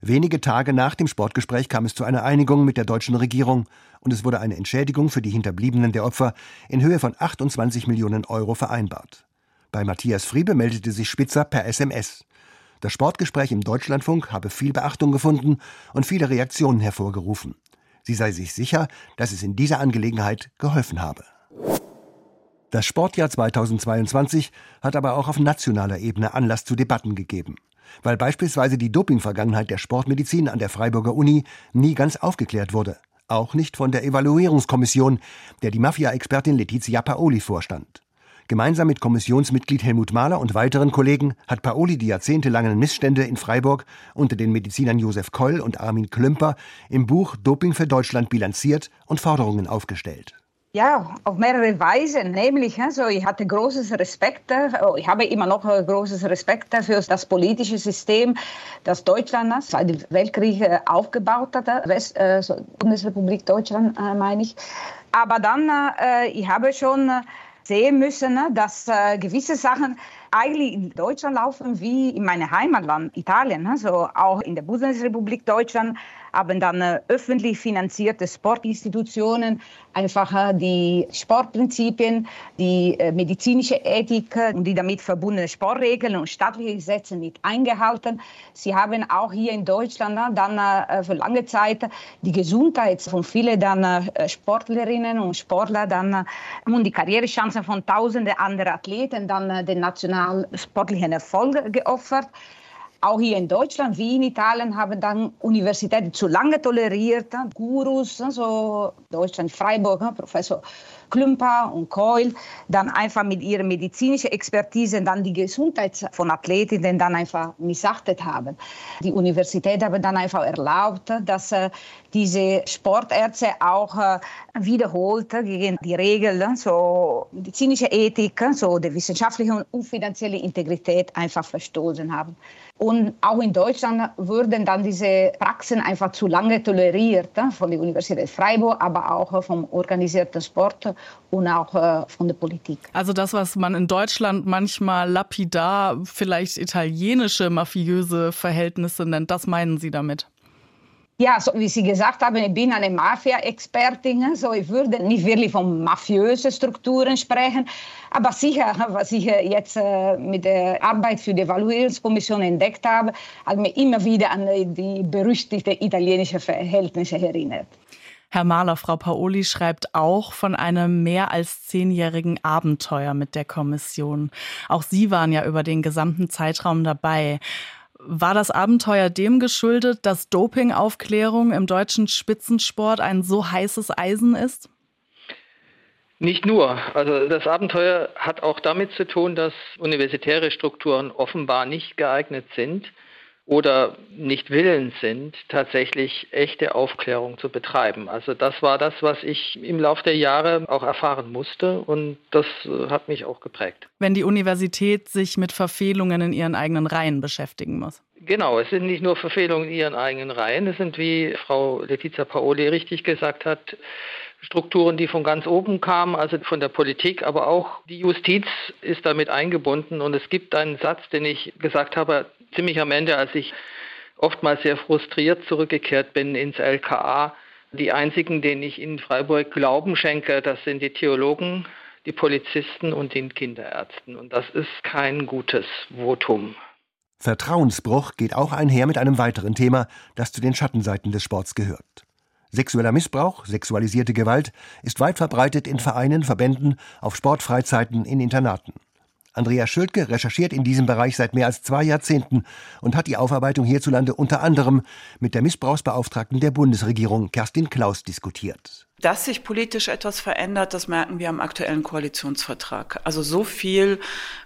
Wenige Tage nach dem Sportgespräch kam es zu einer Einigung mit der deutschen Regierung und es wurde eine Entschädigung für die Hinterbliebenen der Opfer in Höhe von 28 Millionen Euro vereinbart. Bei Matthias Friebe meldete sich Spitzer per SMS. Das Sportgespräch im Deutschlandfunk habe viel Beachtung gefunden und viele Reaktionen hervorgerufen. Sie sei sich sicher, dass es in dieser Angelegenheit geholfen habe. Das Sportjahr 2022 hat aber auch auf nationaler Ebene Anlass zu Debatten gegeben. Weil beispielsweise die Dopingvergangenheit der Sportmedizin an der Freiburger Uni nie ganz aufgeklärt wurde. Auch nicht von der Evaluierungskommission, der die Mafia-Expertin Letizia Paoli vorstand. Gemeinsam mit Kommissionsmitglied Helmut Mahler und weiteren Kollegen hat Paoli die jahrzehntelangen Missstände in Freiburg unter den Medizinern Josef Koll und Armin Klümper im Buch Doping für Deutschland bilanziert und Forderungen aufgestellt. Ja, auf mehrere Weisen. Nämlich, also ich hatte großes Respekt, oh, ich habe immer noch großes Respekt für das politische System, das Deutschland nach Zweiten Weltkrieg äh, aufgebaut hat, West, äh, Bundesrepublik Deutschland äh, meine ich. Aber dann, äh, ich habe schon sehen müssen, dass äh, gewisse Sachen eigentlich in Deutschland laufen wie in meinem Heimatland Italien, also auch in der Bundesrepublik Deutschland haben dann äh, öffentlich finanzierte Sportinstitutionen einfach äh, die Sportprinzipien, die äh, medizinische Ethik und die damit verbundenen Sportregeln und staatliche Gesetze nicht eingehalten. Sie haben auch hier in Deutschland dann für lange Zeit die Gesundheit von vielen dann Sportlerinnen und Sportler dann und die Karrierechancen von tausenden anderen Athleten dann den nationalsportlichen Erfolg geopfert auch hier in Deutschland wie in Italien haben dann Universitäten zu lange toleriert, Gurus, so Deutschland, Freiburg, Professor Klümper und Keul, dann einfach mit ihrer medizinischen Expertise dann die Gesundheit von Athletinnen dann einfach missachtet haben. Die Universität haben dann einfach erlaubt, dass äh, diese Sportärzte auch äh, wiederholt gegen die Regeln, so medizinische Ethik, so die wissenschaftliche und finanzielle Integrität einfach verstoßen haben. Und auch in Deutschland wurden dann diese Praxen einfach zu lange toleriert von der Universität Freiburg, aber auch vom organisierten Sport und auch äh, von der Politik. Also das, was man in Deutschland manchmal lapidar vielleicht italienische mafiöse Verhältnisse nennt, das meinen Sie damit? Ja, so wie Sie gesagt haben, ich bin eine Mafia-Expertin. So, ich würde nicht wirklich von mafiösen Strukturen sprechen. Aber sicher, was ich jetzt äh, mit der Arbeit für die Evaluierungskommission entdeckt habe, hat mich immer wieder an die berüchtigten italienischen Verhältnisse erinnert. Herr Mahler, Frau Paoli schreibt auch von einem mehr als zehnjährigen Abenteuer mit der Kommission. Auch Sie waren ja über den gesamten Zeitraum dabei. War das Abenteuer dem geschuldet, dass Dopingaufklärung im deutschen Spitzensport ein so heißes Eisen ist? Nicht nur. Also das Abenteuer hat auch damit zu tun, dass universitäre Strukturen offenbar nicht geeignet sind, oder nicht willens sind, tatsächlich echte Aufklärung zu betreiben. Also das war das, was ich im Laufe der Jahre auch erfahren musste und das äh, hat mich auch geprägt. Wenn die Universität sich mit Verfehlungen in ihren eigenen Reihen beschäftigen muss. Genau, es sind nicht nur Verfehlungen in ihren eigenen Reihen, es sind, wie Frau Letizia Paoli richtig gesagt hat, Strukturen, die von ganz oben kamen, also von der Politik, aber auch die Justiz ist damit eingebunden. Und es gibt einen Satz, den ich gesagt habe, ziemlich am Ende, als ich oftmals sehr frustriert zurückgekehrt bin ins LKA. Die einzigen, denen ich in Freiburg Glauben schenke, das sind die Theologen, die Polizisten und den Kinderärzten. Und das ist kein gutes Votum. Vertrauensbruch geht auch einher mit einem weiteren Thema, das zu den Schattenseiten des Sports gehört. Sexueller Missbrauch, sexualisierte Gewalt ist weit verbreitet in Vereinen, Verbänden, auf Sportfreizeiten, in Internaten. Andrea Schülke recherchiert in diesem Bereich seit mehr als zwei Jahrzehnten und hat die Aufarbeitung hierzulande unter anderem mit der Missbrauchsbeauftragten der Bundesregierung Kerstin Klaus diskutiert. Dass sich politisch etwas verändert, das merken wir am aktuellen Koalitionsvertrag. Also so viel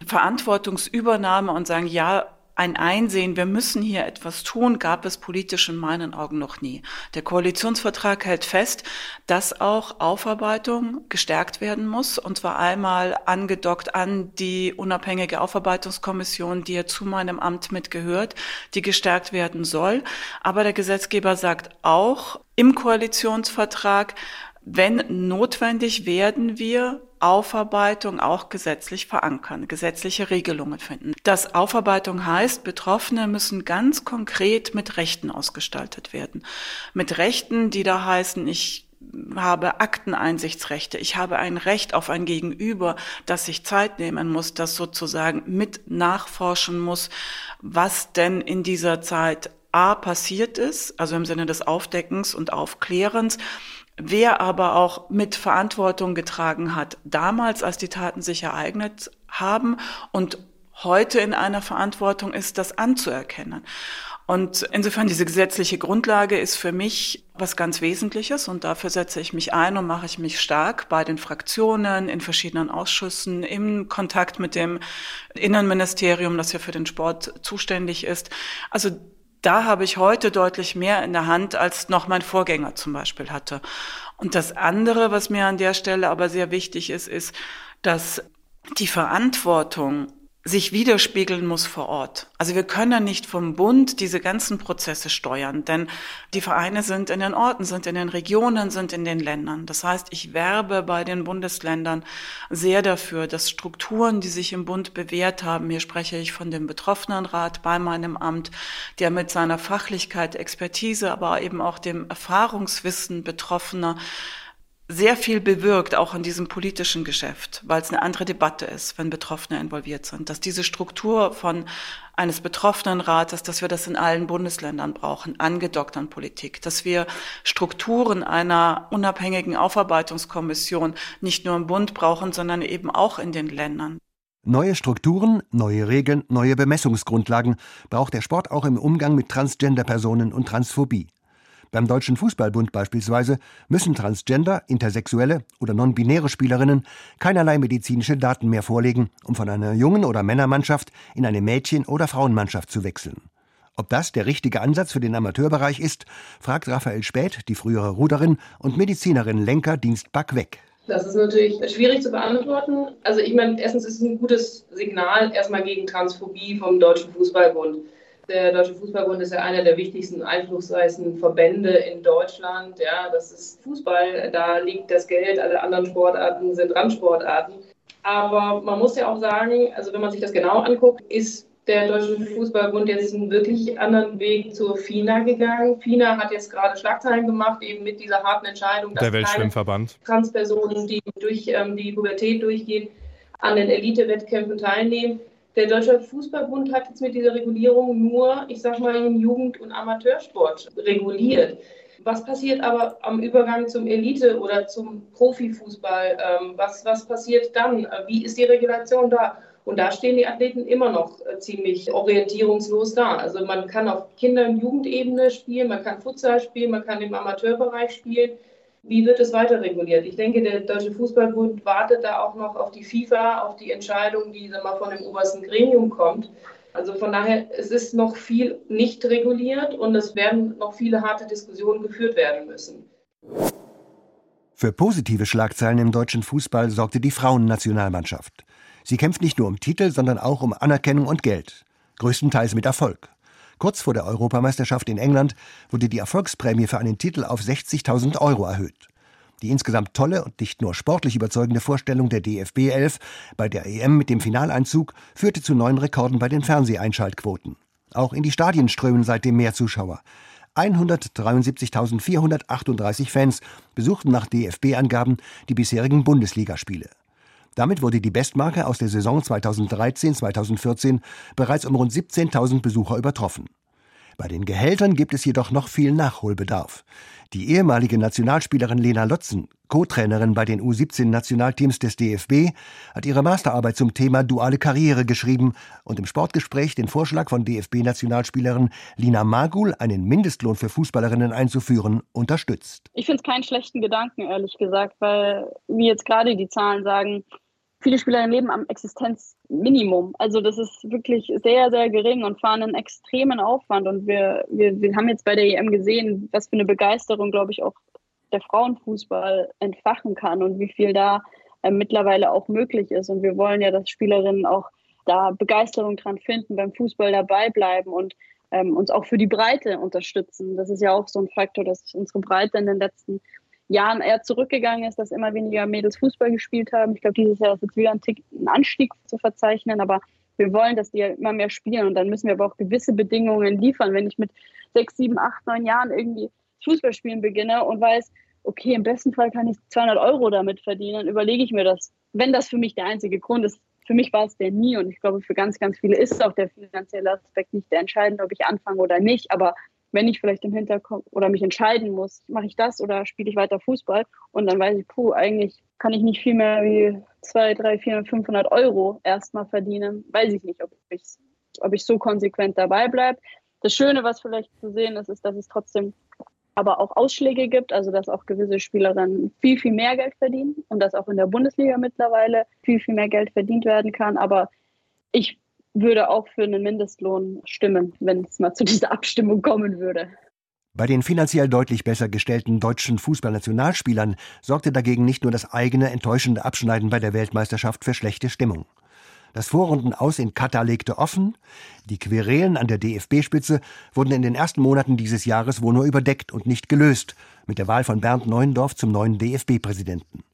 Verantwortungsübernahme und sagen, ja, ein Einsehen, wir müssen hier etwas tun, gab es politisch in meinen Augen noch nie. Der Koalitionsvertrag hält fest, dass auch Aufarbeitung gestärkt werden muss, und zwar einmal angedockt an die unabhängige Aufarbeitungskommission, die ja zu meinem Amt mitgehört, die gestärkt werden soll. Aber der Gesetzgeber sagt auch im Koalitionsvertrag, wenn notwendig, werden wir Aufarbeitung auch gesetzlich verankern, gesetzliche Regelungen finden. Das Aufarbeitung heißt, Betroffene müssen ganz konkret mit Rechten ausgestaltet werden. Mit Rechten, die da heißen, ich habe Akteneinsichtsrechte, ich habe ein Recht auf ein Gegenüber, das sich Zeit nehmen muss, das sozusagen mit nachforschen muss, was denn in dieser Zeit A passiert ist, also im Sinne des Aufdeckens und Aufklärens, Wer aber auch mit Verantwortung getragen hat, damals, als die Taten sich ereignet haben und heute in einer Verantwortung ist, das anzuerkennen. Und insofern diese gesetzliche Grundlage ist für mich was ganz Wesentliches und dafür setze ich mich ein und mache ich mich stark bei den Fraktionen, in verschiedenen Ausschüssen, im Kontakt mit dem Innenministerium, das ja für den Sport zuständig ist. Also da habe ich heute deutlich mehr in der Hand, als noch mein Vorgänger zum Beispiel hatte. Und das andere, was mir an der Stelle aber sehr wichtig ist, ist, dass die Verantwortung sich widerspiegeln muss vor Ort. Also wir können nicht vom Bund diese ganzen Prozesse steuern, denn die Vereine sind in den Orten, sind in den Regionen, sind in den Ländern. Das heißt, ich werbe bei den Bundesländern sehr dafür, dass Strukturen, die sich im Bund bewährt haben, hier spreche ich von dem Betroffenenrat bei meinem Amt, der mit seiner Fachlichkeit, Expertise, aber eben auch dem Erfahrungswissen Betroffener sehr viel bewirkt, auch in diesem politischen Geschäft, weil es eine andere Debatte ist, wenn Betroffene involviert sind. Dass diese Struktur von eines Betroffenenrates, dass wir das in allen Bundesländern brauchen, angedockt an Politik, dass wir Strukturen einer unabhängigen Aufarbeitungskommission nicht nur im Bund brauchen, sondern eben auch in den Ländern. Neue Strukturen, neue Regeln, neue Bemessungsgrundlagen braucht der Sport auch im Umgang mit Transgender-Personen und Transphobie. Beim Deutschen Fußballbund beispielsweise müssen Transgender, intersexuelle oder non-binäre Spielerinnen keinerlei medizinische Daten mehr vorlegen, um von einer Jungen- oder Männermannschaft in eine Mädchen- oder Frauenmannschaft zu wechseln. Ob das der richtige Ansatz für den Amateurbereich ist, fragt Raphael Späth, die frühere Ruderin und Medizinerin Lenker Dienst Back Das ist natürlich schwierig zu beantworten. Also ich meine, erstens ist es ein gutes Signal erstmal gegen Transphobie vom Deutschen Fußballbund. Der Deutsche Fußballbund ist ja einer der wichtigsten, einflussreichsten Verbände in Deutschland. Ja, das ist Fußball, da liegt das Geld, alle anderen Sportarten sind Randsportarten. Aber man muss ja auch sagen, also wenn man sich das genau anguckt, ist der Deutsche Fußballbund jetzt einen wirklich anderen Weg zur FINA gegangen. FINA hat jetzt gerade Schlagzeilen gemacht, eben mit dieser harten Entscheidung, dass der Weltschwimmverband. Transpersonen, die durch ähm, die Pubertät durchgehen, an den Elite-Wettkämpfen teilnehmen. Der Deutsche Fußballbund hat jetzt mit dieser Regulierung nur, ich sag mal, den Jugend- und Amateursport reguliert. Was passiert aber am Übergang zum Elite- oder zum Profifußball? Ähm, was, was passiert dann? Wie ist die Regulation da? Und da stehen die Athleten immer noch äh, ziemlich orientierungslos da. Also man kann auf Kinder- und Jugendebene spielen, man kann Futsal spielen, man kann im Amateurbereich spielen. Wie wird es weiter reguliert? Ich denke, der Deutsche Fußballbund wartet da auch noch auf die FIFA, auf die Entscheidung, die mal von dem obersten Gremium kommt. Also von daher, es ist noch viel nicht reguliert und es werden noch viele harte Diskussionen geführt werden müssen. Für positive Schlagzeilen im deutschen Fußball sorgte die Frauennationalmannschaft. Sie kämpft nicht nur um Titel, sondern auch um Anerkennung und Geld. Größtenteils mit Erfolg. Kurz vor der Europameisterschaft in England wurde die Erfolgsprämie für einen Titel auf 60.000 Euro erhöht. Die insgesamt tolle und nicht nur sportlich überzeugende Vorstellung der DFB 11 bei der EM mit dem Finaleinzug führte zu neuen Rekorden bei den Fernseheinschaltquoten. Auch in die Stadien strömen seitdem mehr Zuschauer. 173.438 Fans besuchten nach DFB-Angaben die bisherigen Bundesligaspiele. Damit wurde die Bestmarke aus der Saison 2013-2014 bereits um rund 17.000 Besucher übertroffen. Bei den Gehältern gibt es jedoch noch viel Nachholbedarf. Die ehemalige Nationalspielerin Lena Lotzen, Co-Trainerin bei den U17-Nationalteams des DFB, hat ihre Masterarbeit zum Thema duale Karriere geschrieben und im Sportgespräch den Vorschlag von DFB-Nationalspielerin Lina Magul, einen Mindestlohn für Fußballerinnen einzuführen, unterstützt. Ich finde es keinen schlechten Gedanken, ehrlich gesagt, weil, wie jetzt gerade die Zahlen sagen, viele Spielerinnen leben am Existenzminimum. Also das ist wirklich sehr, sehr gering und fahren einen extremen Aufwand. Und wir, wir, wir haben jetzt bei der EM gesehen, was für eine Begeisterung, glaube ich, auch der Frauenfußball entfachen kann und wie viel da äh, mittlerweile auch möglich ist. Und wir wollen ja, dass Spielerinnen auch da Begeisterung dran finden, beim Fußball dabei bleiben und ähm, uns auch für die Breite unterstützen. Das ist ja auch so ein Faktor, dass unsere Breite in den letzten Jahren eher zurückgegangen ist, dass immer weniger Mädels Fußball gespielt haben. Ich glaube, dieses Jahr ist jetzt wieder ein, Tick, ein Anstieg zu verzeichnen, aber wir wollen, dass die immer mehr spielen und dann müssen wir aber auch gewisse Bedingungen liefern. Wenn ich mit sechs, sieben, acht, neun Jahren irgendwie Fußballspielen beginne und weiß, okay, im besten Fall kann ich 200 Euro damit verdienen, überlege ich mir das, wenn das für mich der einzige Grund ist. Für mich war es der nie und ich glaube, für ganz, ganz viele ist auch der finanzielle Aspekt nicht der entscheidende, ob ich anfange oder nicht. Aber wenn ich vielleicht im Hinterkopf oder mich entscheiden muss, mache ich das oder spiele ich weiter Fußball und dann weiß ich, puh, eigentlich kann ich nicht viel mehr wie 2, 3, 400, 500 Euro erstmal verdienen. Weiß ich nicht, ob ich, ob ich so konsequent dabei bleibe. Das Schöne, was vielleicht zu sehen ist, ist, dass es trotzdem aber auch Ausschläge gibt, also dass auch gewisse Spielerinnen viel, viel mehr Geld verdienen und dass auch in der Bundesliga mittlerweile viel, viel mehr Geld verdient werden kann. Aber ich würde auch für einen Mindestlohn stimmen, wenn es mal zu dieser Abstimmung kommen würde. Bei den finanziell deutlich besser gestellten deutschen Fußballnationalspielern sorgte dagegen nicht nur das eigene enttäuschende Abschneiden bei der Weltmeisterschaft für schlechte Stimmung. Das Vorrundenaus in Katar legte offen, die Querelen an der DFB-Spitze wurden in den ersten Monaten dieses Jahres wohl nur überdeckt und nicht gelöst mit der Wahl von Bernd Neuendorf zum neuen DFB-Präsidenten.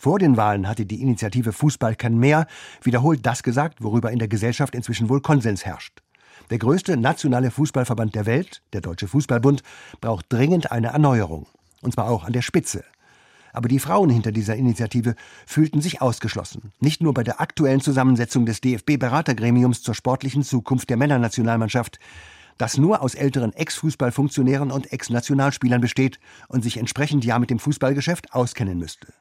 Vor den Wahlen hatte die Initiative Fußball kann mehr wiederholt das gesagt, worüber in der Gesellschaft inzwischen wohl Konsens herrscht. Der größte nationale Fußballverband der Welt, der Deutsche Fußballbund, braucht dringend eine Erneuerung. Und zwar auch an der Spitze. Aber die Frauen hinter dieser Initiative fühlten sich ausgeschlossen. Nicht nur bei der aktuellen Zusammensetzung des DFB-Beratergremiums zur sportlichen Zukunft der Männernationalmannschaft, das nur aus älteren Ex-Fußballfunktionären und Ex-Nationalspielern besteht und sich entsprechend ja mit dem Fußballgeschäft auskennen müsste.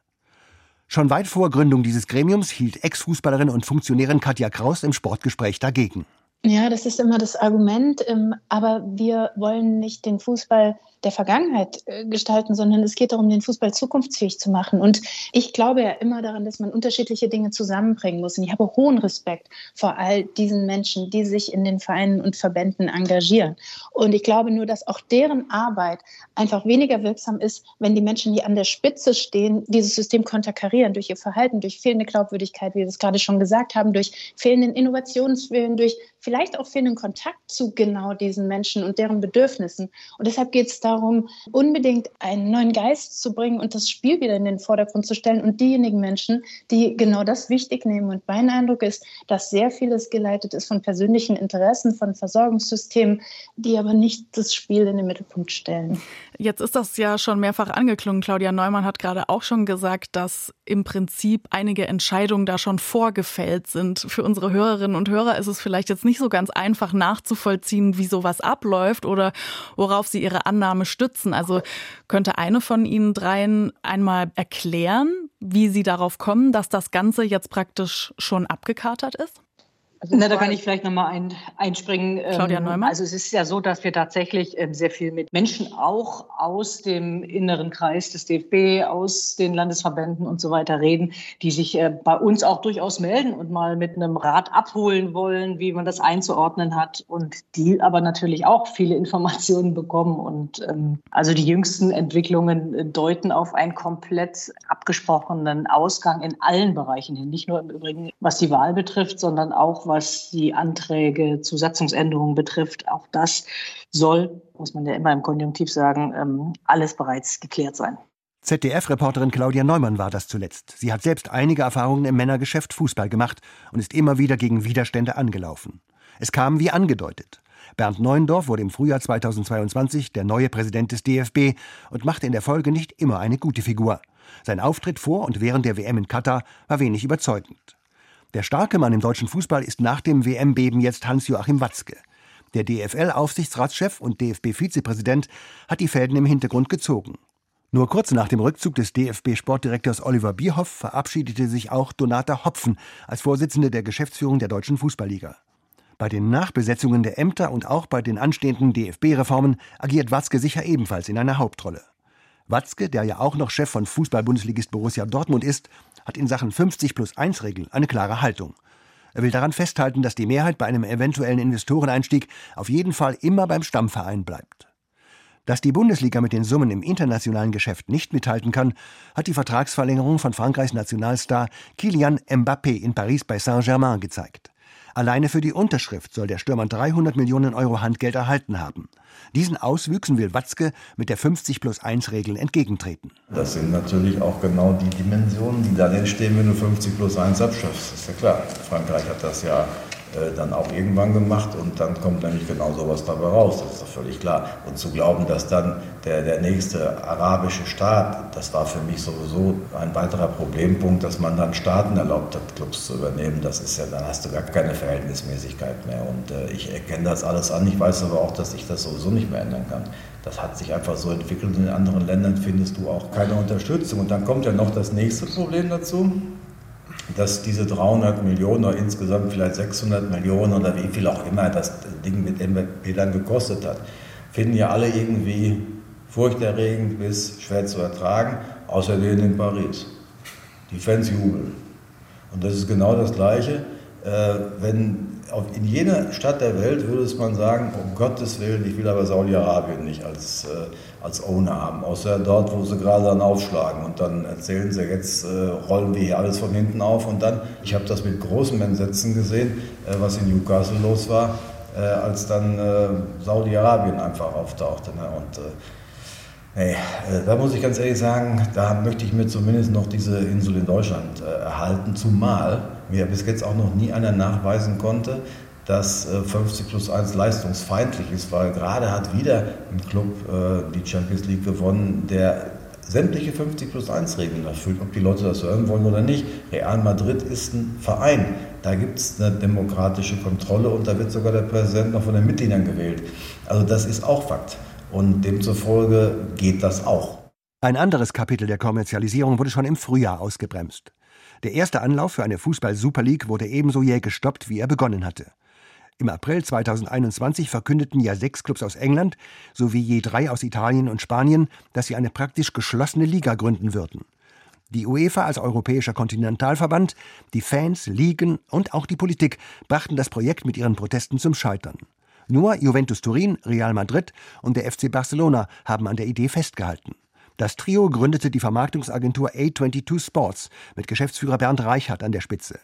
Schon weit vor Gründung dieses Gremiums hielt Ex-Fußballerin und Funktionärin Katja Kraus im Sportgespräch dagegen. Ja, das ist immer das Argument, ähm, aber wir wollen nicht den Fußball der Vergangenheit äh, gestalten, sondern es geht darum, den Fußball zukunftsfähig zu machen. Und ich glaube ja immer daran, dass man unterschiedliche Dinge zusammenbringen muss. Und ich habe hohen Respekt vor all diesen Menschen, die sich in den Vereinen und Verbänden engagieren. Und ich glaube nur, dass auch deren Arbeit einfach weniger wirksam ist, wenn die Menschen, die an der Spitze stehen, dieses System konterkarieren durch ihr Verhalten, durch fehlende Glaubwürdigkeit, wie wir es gerade schon gesagt haben, durch fehlenden Innovationswillen, durch vielleicht auch fehlenden Kontakt zu genau diesen Menschen und deren Bedürfnissen. Und deshalb geht es darum, unbedingt einen neuen Geist zu bringen und das Spiel wieder in den Vordergrund zu stellen und diejenigen Menschen, die genau das wichtig nehmen. Und mein Eindruck ist, dass sehr vieles geleitet ist von persönlichen Interessen, von Versorgungssystemen, die aber nicht das Spiel in den Mittelpunkt stellen. Jetzt ist das ja schon mehrfach angeklungen. Claudia Neumann hat gerade auch schon gesagt, dass im Prinzip einige Entscheidungen da schon vorgefällt sind. Für unsere Hörerinnen und Hörer ist es vielleicht jetzt nicht so ganz einfach nachzuvollziehen, wie sowas abläuft oder worauf sie ihre Annahme stützen. Also könnte eine von Ihnen dreien einmal erklären, wie Sie darauf kommen, dass das Ganze jetzt praktisch schon abgekatert ist? Also Na, da kann ich vielleicht nochmal ein, einspringen. Claudia ähm, Neumann. Also es ist ja so, dass wir tatsächlich ähm, sehr viel mit Menschen auch aus dem inneren Kreis des DFB, aus den Landesverbänden und so weiter reden, die sich äh, bei uns auch durchaus melden und mal mit einem Rat abholen wollen, wie man das einzuordnen hat und die aber natürlich auch viele Informationen bekommen. Und ähm, also die jüngsten Entwicklungen äh, deuten auf einen komplett abgesprochenen Ausgang in allen Bereichen hin. Nicht nur im Übrigen, was die Wahl betrifft, sondern auch was die Anträge zu Satzungsänderungen betrifft. Auch das soll, muss man ja immer im Konjunktiv sagen, ähm, alles bereits geklärt sein. ZDF-Reporterin Claudia Neumann war das zuletzt. Sie hat selbst einige Erfahrungen im Männergeschäft Fußball gemacht und ist immer wieder gegen Widerstände angelaufen. Es kam wie angedeutet. Bernd Neuendorf wurde im Frühjahr 2022 der neue Präsident des DFB und machte in der Folge nicht immer eine gute Figur. Sein Auftritt vor und während der WM in Katar war wenig überzeugend. Der starke Mann im deutschen Fußball ist nach dem WM-Beben jetzt Hans-Joachim Watzke. Der DFL-Aufsichtsratschef und DFB-Vizepräsident hat die Fäden im Hintergrund gezogen. Nur kurz nach dem Rückzug des DFB-Sportdirektors Oliver Bierhoff verabschiedete sich auch Donata Hopfen als Vorsitzende der Geschäftsführung der Deutschen Fußballliga. Bei den Nachbesetzungen der Ämter und auch bei den anstehenden DFB-Reformen agiert Watzke sicher ebenfalls in einer Hauptrolle. Watzke, der ja auch noch Chef von Fußball-Bundesligist Borussia Dortmund ist, hat in Sachen 50 plus 1 Regel eine klare Haltung. Er will daran festhalten, dass die Mehrheit bei einem eventuellen Investoreneinstieg auf jeden Fall immer beim Stammverein bleibt. Dass die Bundesliga mit den Summen im internationalen Geschäft nicht mithalten kann, hat die Vertragsverlängerung von Frankreichs Nationalstar Kylian Mbappé in Paris bei Saint-Germain gezeigt. Alleine für die Unterschrift soll der Stürmer 300 Millionen Euro Handgeld erhalten haben. Diesen Auswüchsen will Watzke mit der 50 plus 1 Regel entgegentreten. Das sind natürlich auch genau die Dimensionen, die dann entstehen, wenn du 50 plus 1 abschaffst. Ist ja klar. Frankreich hat das ja dann auch irgendwann gemacht und dann kommt nämlich genau sowas dabei raus, das ist doch völlig klar. Und zu glauben, dass dann der, der nächste arabische Staat, das war für mich sowieso ein weiterer Problempunkt, dass man dann Staaten erlaubt hat, Clubs zu übernehmen, das ist ja, dann hast du gar keine Verhältnismäßigkeit mehr. Und äh, ich erkenne das alles an, ich weiß aber auch, dass ich das sowieso nicht mehr ändern kann. Das hat sich einfach so entwickelt und in anderen Ländern findest du auch keine Unterstützung. Und dann kommt ja noch das nächste Problem dazu dass diese 300 Millionen oder insgesamt vielleicht 600 Millionen oder wie viel auch immer das Ding mit MVP dann gekostet hat, finden ja alle irgendwie furchterregend bis schwer zu ertragen, außer denen in Paris. Die Fans jubeln. Und das ist genau das Gleiche, äh, wenn in jeder Stadt der Welt würde es man sagen, um Gottes Willen, ich will aber Saudi-Arabien nicht als, äh, als Owner haben, außer dort, wo sie gerade dann aufschlagen und dann erzählen sie, jetzt äh, rollen wir hier alles von hinten auf und dann, ich habe das mit großem Entsetzen gesehen, äh, was in Newcastle los war, äh, als dann äh, Saudi-Arabien einfach auftauchte. Ne? Und äh, Hey, da muss ich ganz ehrlich sagen, da möchte ich mir zumindest noch diese Insel in Deutschland erhalten, zumal mir bis jetzt auch noch nie einer nachweisen konnte, dass 50 äh, plus 1 leistungsfeindlich ist, weil gerade hat wieder ein Club äh, die Champions League gewonnen, der sämtliche 50 plus 1 Regeln erfüllt, ob die Leute das hören wollen oder nicht. Real Madrid ist ein Verein. Da gibt es eine demokratische Kontrolle und da wird sogar der Präsident noch von den Mitgliedern gewählt. Also das ist auch Fakt. Und demzufolge geht das auch. Ein anderes Kapitel der Kommerzialisierung wurde schon im Frühjahr ausgebremst. Der erste Anlauf für eine Fußball-Super League wurde ebenso jäh gestoppt, wie er begonnen hatte. Im April 2021 verkündeten ja sechs Clubs aus England sowie je drei aus Italien und Spanien, dass sie eine praktisch geschlossene Liga gründen würden. Die UEFA als europäischer Kontinentalverband, die Fans, Ligen und auch die Politik brachten das Projekt mit ihren Protesten zum Scheitern. Nur Juventus Turin, Real Madrid und der FC Barcelona haben an der Idee festgehalten. Das Trio gründete die Vermarktungsagentur A22 Sports mit Geschäftsführer Bernd Reichert an der Spitze.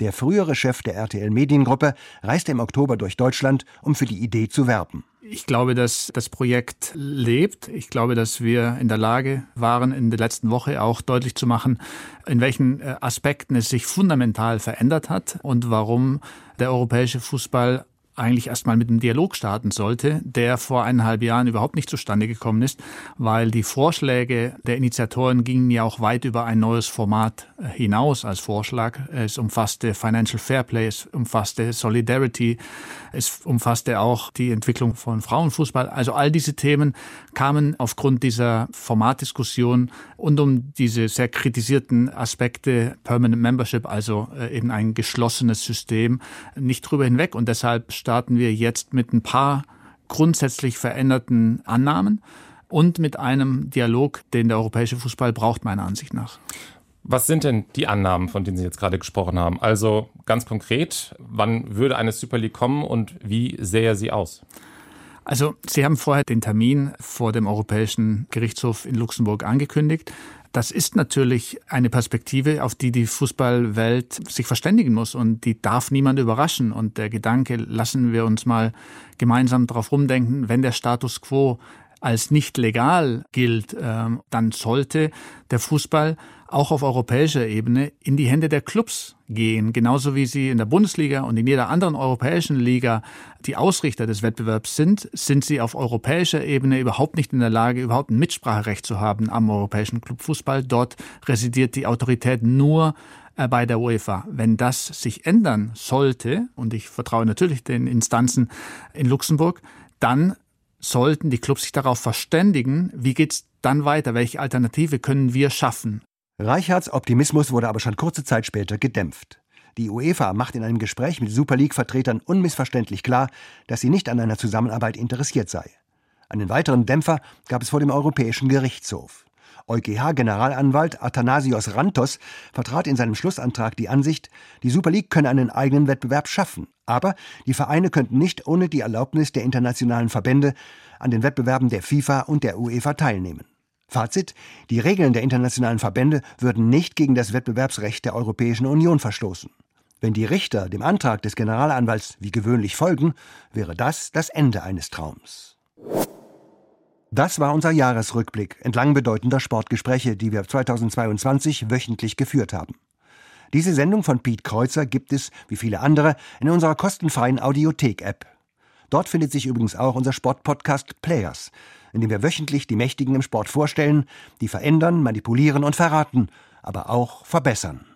Der frühere Chef der RTL Mediengruppe reiste im Oktober durch Deutschland, um für die Idee zu werben. Ich glaube, dass das Projekt lebt. Ich glaube, dass wir in der Lage waren, in der letzten Woche auch deutlich zu machen, in welchen äh, Aspekten es sich fundamental verändert hat und warum der europäische Fußball eigentlich erstmal mit einem Dialog starten sollte, der vor eineinhalb Jahren überhaupt nicht zustande gekommen ist, weil die Vorschläge der Initiatoren gingen ja auch weit über ein neues Format hinaus als Vorschlag. Es umfasste Financial Fairplay, es umfasste Solidarity, es umfasste auch die Entwicklung von Frauenfußball. Also all diese Themen kamen aufgrund dieser Formatdiskussion und um diese sehr kritisierten Aspekte Permanent Membership, also äh, eben ein geschlossenes System, nicht drüber hinweg. Und deshalb starten wir jetzt mit ein paar grundsätzlich veränderten Annahmen und mit einem Dialog, den der europäische Fußball braucht, meiner Ansicht nach. Was sind denn die Annahmen, von denen Sie jetzt gerade gesprochen haben? Also ganz konkret, wann würde eine Super League kommen und wie sähe sie aus? Also Sie haben vorher den Termin vor dem Europäischen Gerichtshof in Luxemburg angekündigt. Das ist natürlich eine Perspektive, auf die die Fußballwelt sich verständigen muss und die darf niemand überraschen. Und der Gedanke, lassen wir uns mal gemeinsam darauf rumdenken, wenn der Status quo als nicht legal gilt, ähm, dann sollte der Fußball auch auf europäischer Ebene in die Hände der Clubs gehen, genauso wie sie in der Bundesliga und in jeder anderen europäischen Liga die Ausrichter des Wettbewerbs sind, sind sie auf europäischer Ebene überhaupt nicht in der Lage, überhaupt ein Mitspracherecht zu haben am europäischen Clubfußball. Dort residiert die Autorität nur äh, bei der UEFA. Wenn das sich ändern sollte, und ich vertraue natürlich den Instanzen in Luxemburg, dann sollten die Clubs sich darauf verständigen, wie geht's dann weiter, welche Alternative können wir schaffen. Reichards Optimismus wurde aber schon kurze Zeit später gedämpft. Die UEFA macht in einem Gespräch mit Super League-Vertretern unmissverständlich klar, dass sie nicht an einer Zusammenarbeit interessiert sei. Einen weiteren Dämpfer gab es vor dem Europäischen Gerichtshof. EuGH-Generalanwalt Athanasios Rantos vertrat in seinem Schlussantrag die Ansicht, die Super League könne einen eigenen Wettbewerb schaffen, aber die Vereine könnten nicht ohne die Erlaubnis der internationalen Verbände an den Wettbewerben der FIFA und der UEFA teilnehmen. Fazit: Die Regeln der internationalen Verbände würden nicht gegen das Wettbewerbsrecht der Europäischen Union verstoßen. Wenn die Richter dem Antrag des Generalanwalts wie gewöhnlich folgen, wäre das das Ende eines Traums. Das war unser Jahresrückblick entlang bedeutender Sportgespräche, die wir 2022 wöchentlich geführt haben. Diese Sendung von Piet Kreuzer gibt es, wie viele andere, in unserer kostenfreien Audiothek-App. Dort findet sich übrigens auch unser Sportpodcast Players, in dem wir wöchentlich die Mächtigen im Sport vorstellen, die verändern, manipulieren und verraten, aber auch verbessern.